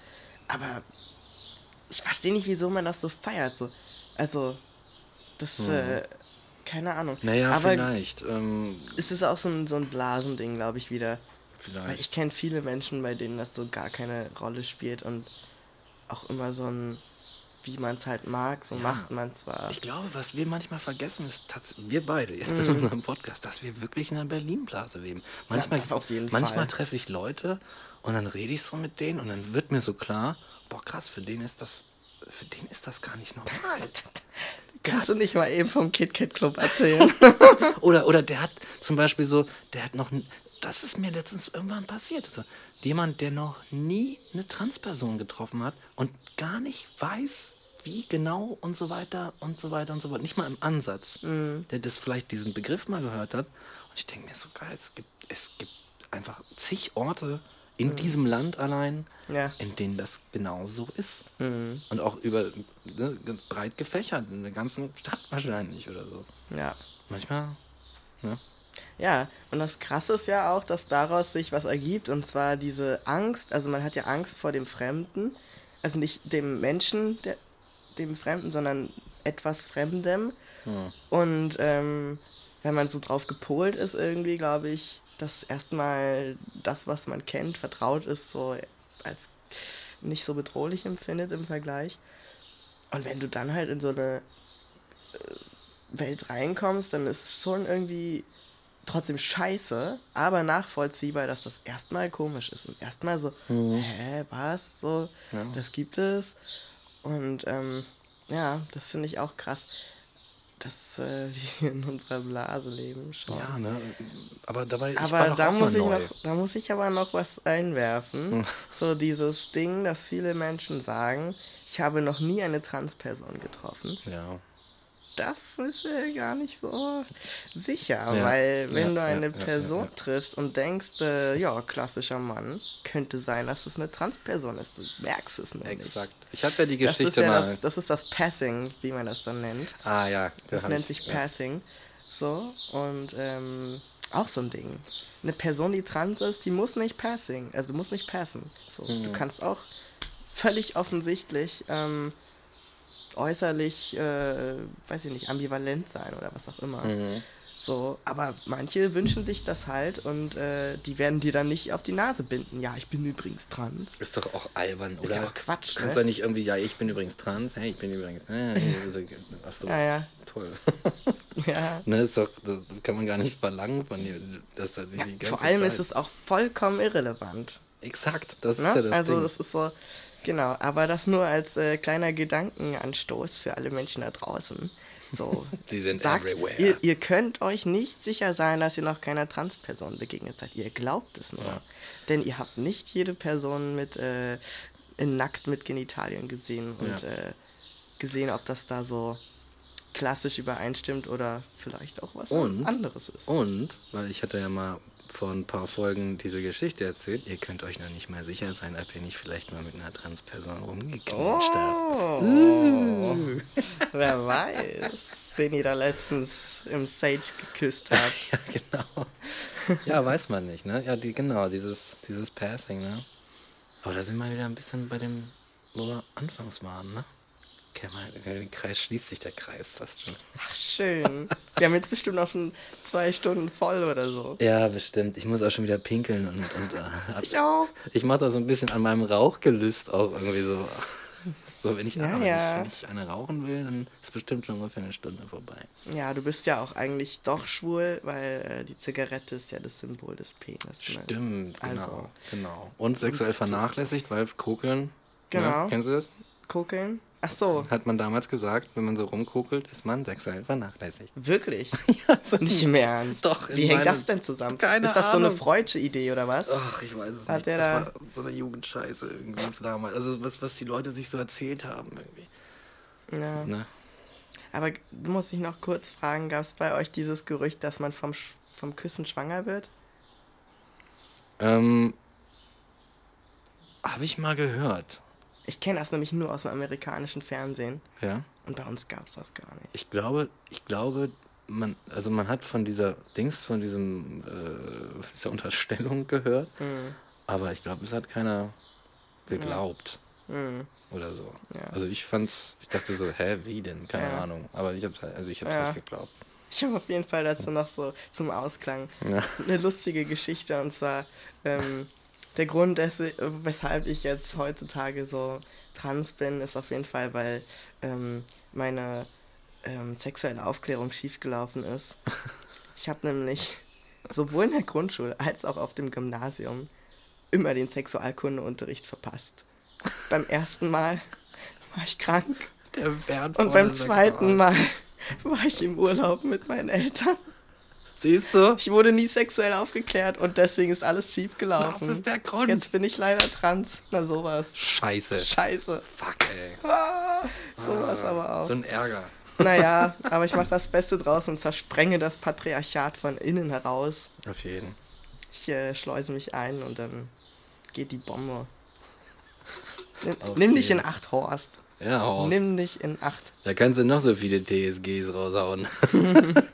Aber ich verstehe nicht, wieso man das so feiert. So. Also, das, äh, keine Ahnung. Mhm. Naja, Aber vielleicht. Ähm, es ist auch so ein, so ein Blasending, glaube ich, wieder. vielleicht. Weil ich kenne viele Menschen, bei denen das so gar keine Rolle spielt und auch immer so ein, wie man es halt mag, so Ja. macht man zwar. Ich glaube, was wir manchmal vergessen, ist, tats- wir beide jetzt Mhm. in unserem Podcast, dass wir wirklich in einer Berlin-Blase leben. Manchmal, jeden manchmal treffe ich Leute und dann rede ich so mit denen und dann wird mir so klar, boah krass, für den ist das, für den ist das gar nicht normal. Kannst du nicht mal eben vom KitKat Club erzählen? Oder, oder der hat zum Beispiel so, der hat noch, das ist mir letztens irgendwann passiert. Also, jemand, der noch nie eine Transperson getroffen hat und gar nicht weiß, wie genau und so weiter und so weiter und so fort. Nicht mal im Ansatz. Der das vielleicht diesen Begriff mal gehört hat. Und ich denke mir so geil, es gibt, es gibt einfach zig Orte in diesem Land allein, Ja. in denen das genau so ist. Und auch über ne, breit gefächert, in der ganzen Stadt wahrscheinlich oder so. ja. Manchmal, ne? Ja, und das Krasse ist ja auch, dass daraus sich was ergibt, und zwar diese Angst, also man hat ja Angst vor dem Fremden, also nicht dem Menschen, der, dem Fremden, sondern etwas Fremdem. Und ähm, wenn man so drauf gepolt ist irgendwie, glaube ich, dass erstmal das, was man kennt, vertraut ist, so als nicht so bedrohlich empfindet im Vergleich. Und wenn du dann halt in so eine Welt reinkommst, dann ist es schon irgendwie trotzdem scheiße, aber nachvollziehbar, dass das erstmal komisch ist und erstmal so, hä, was? So, Ja. das gibt es. Und ähm, ja, das finde ich auch krass, dass äh, die in unserer Blase leben schon. Ja, ne? Aber dabei, Aber da auch muss, ich neu. noch, da muss ich aber noch was einwerfen. So dieses Ding, dass viele Menschen sagen, ich habe noch nie eine Transperson getroffen. Ja. Das ist äh, gar nicht so sicher, Ja, weil wenn ja, du eine ja, ja, Person ja, ja. triffst und denkst, äh, ja, klassischer Mann, könnte sein, dass es eine Transperson ist. Du merkst es nur Exakt. Ich habe ja die nicht. Das Geschichte ja mal. das, das ist das Passing, wie man das dann nennt. ah ja, Das hab nennt ich, sich ja. Passing. So, und ähm, auch so ein Ding. Eine Person, die trans ist, die muss nicht passing. Also du musst nicht passen. So, Mhm. Du kannst auch völlig offensichtlich ähm, äußerlich, äh, weiß ich nicht, ambivalent sein oder was auch immer. Mhm. So, aber manche wünschen sich das halt und äh, die werden dir dann nicht auf die Nase binden. Ja, ich bin übrigens trans. Ist doch auch albern, Ist oder? ja auch Quatsch, Du kannst ne? doch nicht irgendwie, ja, ich bin übrigens trans, hey, ich bin übrigens. Äh, achso, Ja, ja. toll. Ja. ne, ist doch, das kann man gar nicht verlangen von dir, dass da die, die ganze Vor allem Zeit. ist es auch vollkommen irrelevant. Exakt, das ist Ne? ja das also Ding. das ist so, genau, aber das nur als äh, kleiner Gedankenanstoß für alle Menschen da draußen. So, Die sind sagt, everywhere. Ihr, ihr könnt euch nicht sicher sein, dass ihr noch keiner Transperson begegnet seid. Ihr glaubt es nur. Ja. Denn ihr habt nicht jede Person mit äh, in nackt mit Genitalien gesehen und Ja. äh, gesehen, ob das da so klassisch übereinstimmt oder vielleicht auch was Und- anderes ist. Und, weil ich hatte ja mal vor ein paar Folgen diese Geschichte erzählt, ihr könnt euch noch nicht mal sicher sein, ob ihr nicht vielleicht mal mit einer Transperson rumgeknutscht habt. Oh, wer weiß, wen ihr da letztens im Sage geküsst habt. Ja, genau. Ja, weiß man nicht, ne? Ja, die, genau, dieses, dieses Passing, ne? Aber da sind wir wieder ein bisschen bei dem, wo wir anfangs waren, ne? Okay, mal, der Kreis schließt sich der Kreis fast schon. Ach, schön. Wir haben jetzt bestimmt noch schon zwei Stunden voll oder so. Ja, bestimmt. Ich muss auch schon wieder pinkeln und, und äh, Ich auch. ich mache da so ein bisschen an meinem Rauchgelüst auch irgendwie so. So, wenn ich, Ja, wenn ja. wenn ich eine rauchen will, dann ist bestimmt schon ungefähr eine Stunde vorbei. Ja, du bist ja auch eigentlich doch schwul, weil äh, die Zigarette ist ja das Symbol des Penis. Ne? Stimmt, genau. Also. genau. Und sexuell vernachlässigt, weil kokeln. Genau. Ne? Kennst du das? Kokeln? Ach so, Hat man damals gesagt, wenn man so rumkokelt, ist man sexuell vernachlässigt. wirklich? ja, so Nicht im Ernst. Doch, Wie hängt das denn zusammen? Keine ist das so eine Ahnung. freudsche Idee oder was? Ach, ich weiß es Hat nicht. der das da- war so eine Jugendscheiße irgendwie damals. Also was, was die Leute sich so erzählt haben irgendwie. Ja. Ne? Aber muss ich noch kurz fragen, gab es bei euch dieses Gerücht, dass man vom, Sch- vom Küssen schwanger wird? Ähm, Habe ich mal gehört. Ich kenne das nämlich nur aus dem amerikanischen Fernsehen Ja. und bei uns gab es das gar nicht. Ich glaube, ich glaube, man, also man hat von dieser Dings, von diesem, äh, von dieser Unterstellung gehört, Hm. aber ich glaube, es hat keiner geglaubt Hm. oder so. Ja. Also ich fand's, ich dachte so, hä, wie denn? Keine Ja. Ahnung. Aber ich hab's halt, also ich hab's Ja. nicht geglaubt. Ich habe auf jeden Fall dazu noch so zum Ausklang Ja. eine lustige Geschichte und zwar ähm, der Grund, weshalb ich jetzt heutzutage so trans bin, ist auf jeden Fall, weil ähm, meine ähm, sexuelle Aufklärung schiefgelaufen ist. Ich habe nämlich sowohl in der Grundschule als auch auf dem Gymnasium immer den Sexualkundeunterricht verpasst. beim ersten Mal war ich krank Der wertvolle und beim zweiten Mal war ich im Urlaub mit meinen Eltern. Siehst du? Ich wurde nie sexuell aufgeklärt und deswegen ist alles schief gelaufen. Das ist der Grund. Jetzt bin ich leider trans. Na sowas. Scheiße. Scheiße. Fuck, ey. Ah, sowas aber auch. So ein Ärger. Naja, aber ich mache das Beste draus und zersprenge das Patriarchat von innen heraus. Auf jeden. Ich äh, schleuse mich ein und dann geht die Bombe. Nimm, nimm dich in Acht, Horst. Ja, Horst. Nimm dich in Acht. Da kannst du noch so viele TSGs raushauen.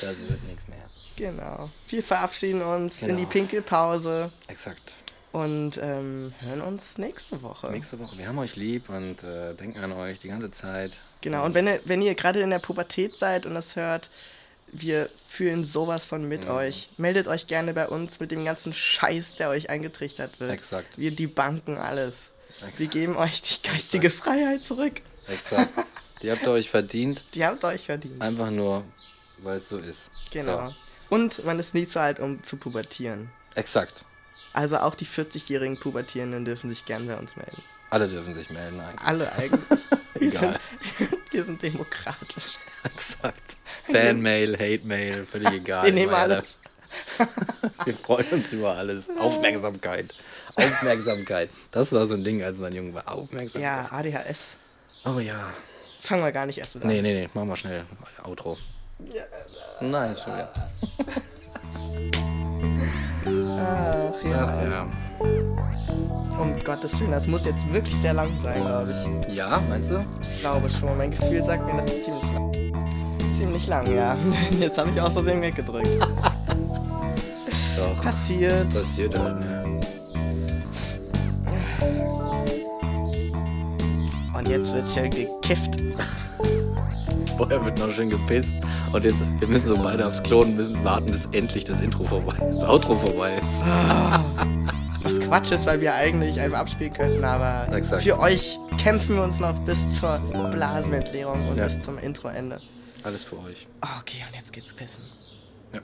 das wird nichts mehr. Genau. Wir verabschieden uns in Genau. die Pinkelpause Exakt. und ähm, hören uns nächste Woche. Nächste Woche. Wir haben euch lieb und äh, denken an euch die ganze Zeit. Genau, und wenn ihr, wenn ihr gerade in der Pubertät seid und das hört, wir fühlen sowas von mit Mhm. euch. Meldet euch gerne bei uns mit dem ganzen Scheiß, der euch eingetrichtert wird. Exakt. Wir debanken alles. Wir Exakt. geben euch die geistige Freiheit zurück. Exakt. Die habt ihr euch verdient. Die habt ihr euch verdient. Einfach nur, weil es so ist. Genau. So. Und man ist nie zu alt, um zu pubertieren. Exakt. Also auch die 40-jährigen Pubertierenden dürfen sich gern bei uns melden. Alle dürfen sich melden eigentlich. Alle eigentlich. Wir Egal. sind, wir sind demokratisch. Exakt. Fanmail, Hate-Mail, völlig egal. Wir nehmen alles. Wir freuen uns über alles. Aufmerksamkeit. Aufmerksamkeit. Das war so ein Ding, als man jung war. Aufmerksamkeit. Ja, ADHS. Oh ja. Fangen wir gar nicht erst mit an. Nee, nee, nee. Machen wir schnell. Outro. Nein, schon wieder. Ach ja. Ach ja. Um Gottes Willen, das muss jetzt wirklich sehr lang sein, glaube ich. Ja, meinst du? Ich glaube schon. Mein Gefühl sagt mir, das ist ziemlich lang. Ziemlich lang, ja. Jetzt habe ich aus Versehen weggedrückt. Doch. Passiert. Passiert halt, ne? Und jetzt wird schnell gekifft. Vorher wird noch schön gepisst. Und jetzt, wir müssen so beide aufs Klo und müssen warten, bis endlich das Intro vorbei ist. Das Outro vorbei ist. Was Quatsch ist, weil wir eigentlich einfach abspielen könnten, aber Exakt. für euch kämpfen wir uns noch bis zur Blasenentleerung und Ja. bis zum Introende. Alles für euch. Okay, und jetzt geht's pissen. Ja.